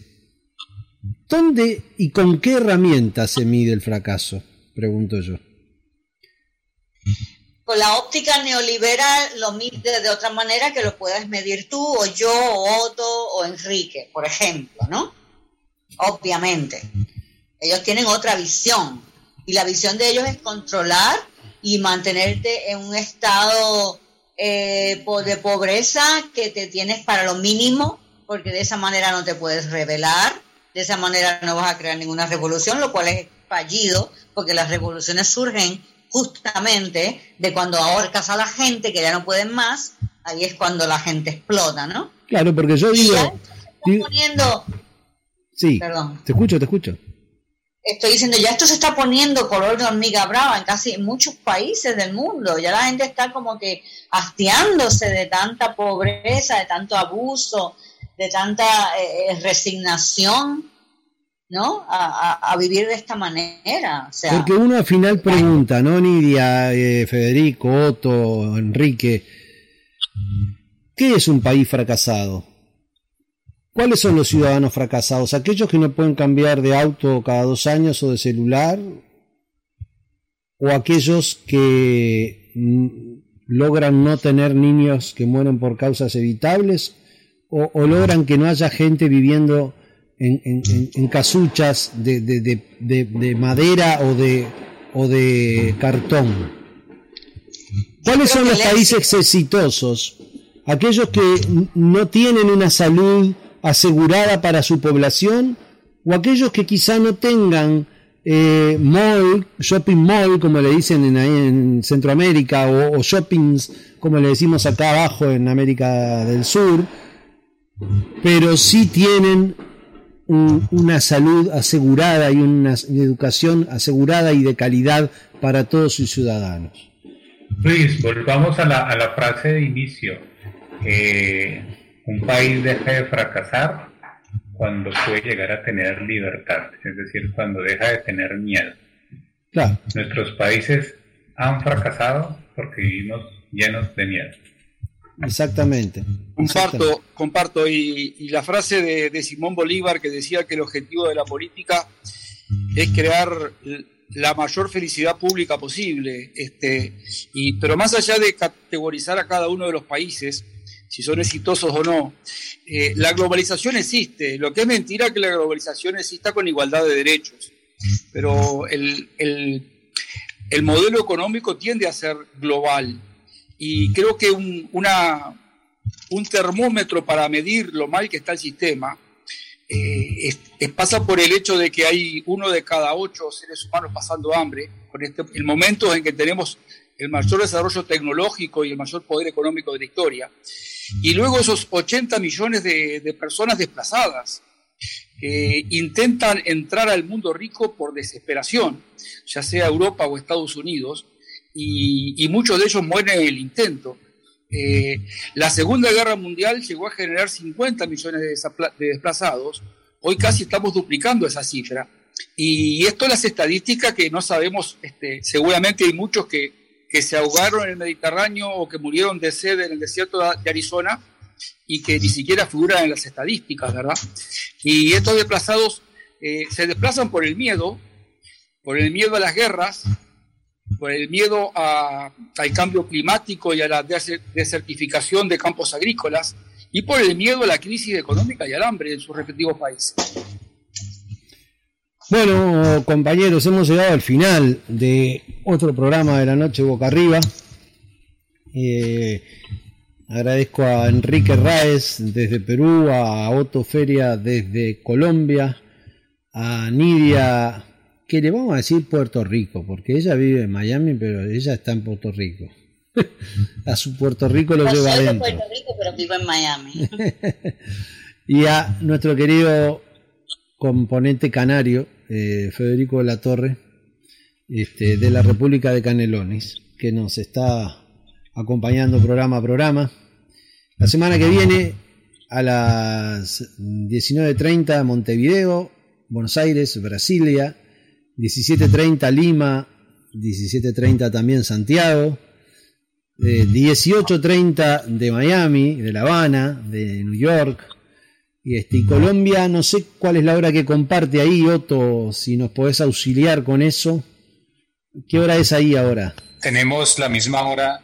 ¿dónde y con qué herramienta se mide el fracaso? Pregunto yo. Con la óptica neoliberal lo mide de otra manera que lo puedas medir tú o yo o Otto o Enrique, por ejemplo, ¿no? Obviamente. Ellos tienen otra visión y la visión de ellos es controlar y mantenerte en un estado eh, de pobreza que te tienes para lo mínimo porque de esa manera no te puedes rebelar, de esa manera no vas a crear ninguna revolución, lo cual es fallido porque las revoluciones surgen justamente de cuando ahorcas a la gente que ya no pueden más, ahí es cuando la gente explota, ¿no? Claro, porque yo Y digo, ya digo- poniendo, sí, Perdón. te escucho, te escucho. estoy diciendo, ya esto se está poniendo color de hormiga brava en casi muchos países del mundo, ya la gente está como que hastiándose de tanta pobreza, de tanto abuso, de tanta eh, eh, resignación, ¿no? A, a- a vivir de esta manera, o sea... Porque uno al final pregunta, ¿no? Nidia, eh, Federico, Otto, Enrique, ¿qué es un país fracasado? ¿Cuáles son los ciudadanos fracasados? ¿Aquellos que no pueden cambiar de auto cada dos años o de celular? ¿O aquellos que logran no tener niños que mueren por causas evitables? ¿O, o logran que no haya gente viviendo en, en- casuchas de, de- de- de- de madera o de, o de cartón? ¿Cuáles son los países exitosos? Aquellos que no tienen una salud asegurada para su población o aquellos que quizá no tengan eh, mall, shopping mall, como le dicen en, en Centroamérica, o, o shoppings, como le decimos acá abajo en América del Sur, pero sí tienen un- una salud asegurada y una educación asegurada y de calidad para todos sus ciudadanos. Luis, volvamos a la, a la frase de inicio. Eh, un país deja de fracasar cuando puede llegar a tener libertad, es decir, cuando deja de tener miedo. Claro. Nuestros países han fracasado porque vivimos llenos de miedo. Exactamente. Comparto, comparto. Y, y la frase de, de Simón Bolívar que decía que el objetivo de la política es crear la mayor felicidad pública posible. Este, y, pero más allá de categorizar a cada uno de los países, si son exitosos o no, eh, la globalización existe. Lo que es mentira es que la globalización exista con igualdad de derechos. Pero el, el- el modelo económico tiende a ser global. Y creo que un, un termómetro para medir lo mal que está el sistema eh, es- pasa por el hecho de que hay uno de cada ocho seres humanos pasando hambre, con este, el momento en que tenemos el mayor desarrollo tecnológico y el mayor poder económico de la historia, y luego esos 80 millones de, de personas desplazadas, eh, intentan entrar al mundo rico por desesperación, ya sea Europa o Estados Unidos, y, muchos de ellos mueren en el intento. Eh, la Segunda Guerra Mundial llegó a generar 50 millones de, desplazados, hoy casi estamos duplicando esa cifra. Y esto las estadísticas que no sabemos, este, seguramente hay muchos que, que se ahogaron en el Mediterráneo o que murieron de sed en el desierto de Arizona y que ni siquiera figuran en las estadísticas, ¿verdad? Y estos desplazados eh, se desplazan por el miedo, por el miedo a las guerras, por el miedo al cambio climático y a la desertificación de campos agrícolas y por el miedo a la crisis económica y al hambre en sus respectivos países. Bueno, compañeros, hemos llegado al final de otro programa de la noche Boca Arriba. Eh, agradezco a Enrique Raez desde Perú, a Otto Feria desde Colombia, a Nidia que le vamos a decir Puerto Rico, porque ella vive en Miami, pero ella está en Puerto Rico. a su Puerto Rico lo lleva soy de Puerto Rico, pero vivo en Miami. y a nuestro querido componente canario, eh, Federico de la Torre, este, de la República de Canelones, que nos está acompañando programa a programa. La semana que viene, a las 19.30, Montevideo, Buenos Aires, Brasilia, 17.30 Lima, 17.30 también Santiago, 18.30 de Miami, de La Habana, de New York, y, este, y Colombia, no sé cuál es la hora que comparte ahí, Otto, si nos podés auxiliar con eso. ¿Qué hora es ahí ahora? Tenemos la misma hora,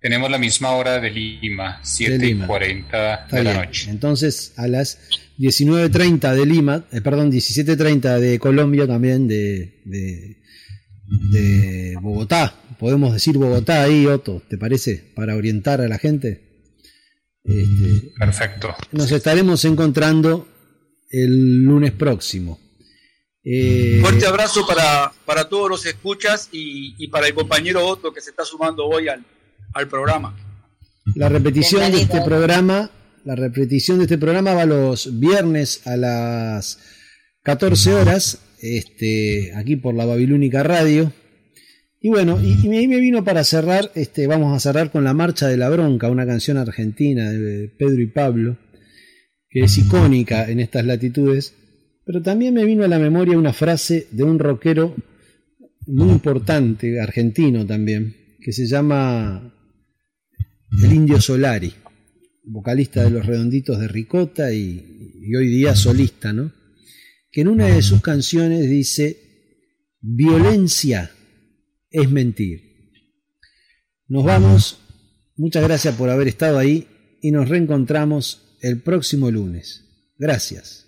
tenemos la misma hora de Lima, 7 y 40 de la noche. Entonces, a las 19.30 de Lima, eh, perdón, 17.30 de Colombia también, de, de, de, Bogotá. Podemos decir Bogotá ahí, Otto, ¿te parece? Para orientar a la gente. Este, Perfecto. Nos estaremos encontrando el lunes próximo. Eh, Fuerte abrazo para, para todos los escuchas y, y, para el compañero Otto que se está sumando hoy al, al programa. La repetición de este programa la repetición de este programa va los viernes a las 14 horas, este, aquí por la Babilónica Radio. Y bueno, y, y, me vino para cerrar, este, vamos a cerrar con La Marcha de la Bronca, una canción argentina de Pedro y Pablo, que es icónica en estas latitudes, pero también me vino a la memoria una frase de un rockero muy importante, argentino también, que se llama el Indio Solari vocalista de Los Redonditos de Ricota y, hoy día solista, ¿no? Que en una de sus canciones dice, violencia es mentir. Nos vamos, muchas gracias por haber estado ahí y nos reencontramos el próximo lunes. Gracias.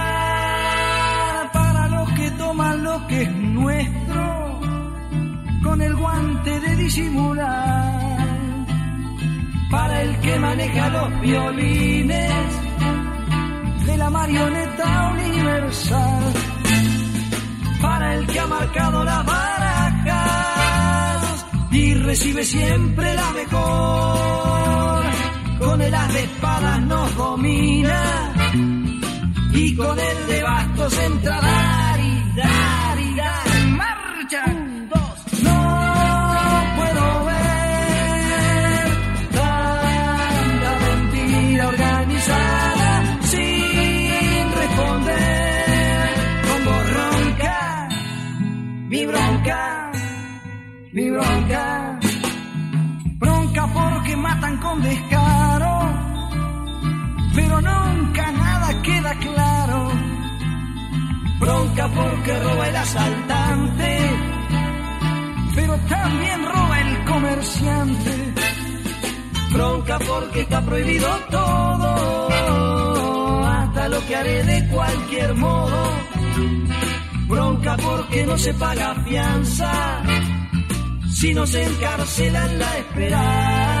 toman lo que es nuestro con el guante de disimular. Para el que maneja los violines de la marioneta universal. Para el que ha marcado las barajas y recibe siempre la mejor. Con el as de espadas nos domina y con el de bastos entrará mi bronca, bronca porque matan con descaro, pero nunca nada queda claro bronca porque roba el asaltante, pero también roba el comerciante. Bronca porque está prohibido todo, hasta lo que haré de cualquier modo. Bronca porque no se paga fianza, si no se encarcelan la esperanza.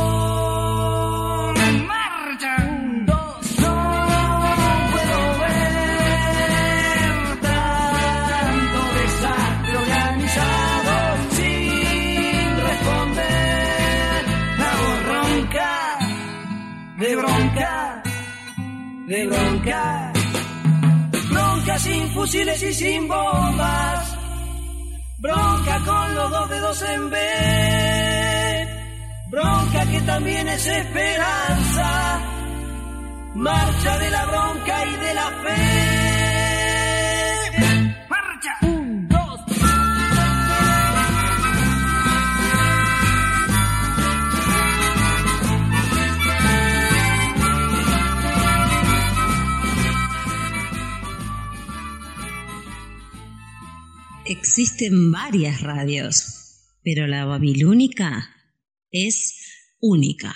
De bronca. Bronca sin fusiles y sin bombas. Bronca con los dos dedos en B. Bronca que también es esperanza. Marcha de la bronca y de la fe. Marcha. Existen varias radios, pero la babilónica es única.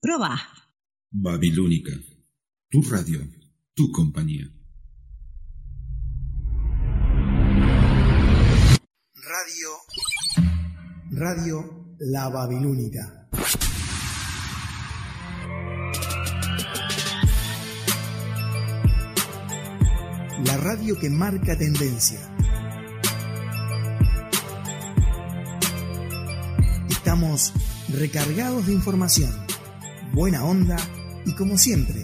Proba. Babilónica, tu radio, tu compañía. Radio. Radio La Babilónica. La radio que marca tendencia. Estamos recargados de información, buena onda y como siempre,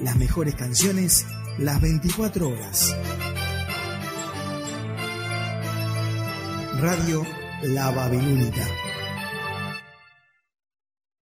las mejores canciones las 24 horas. Radio La Babilónica.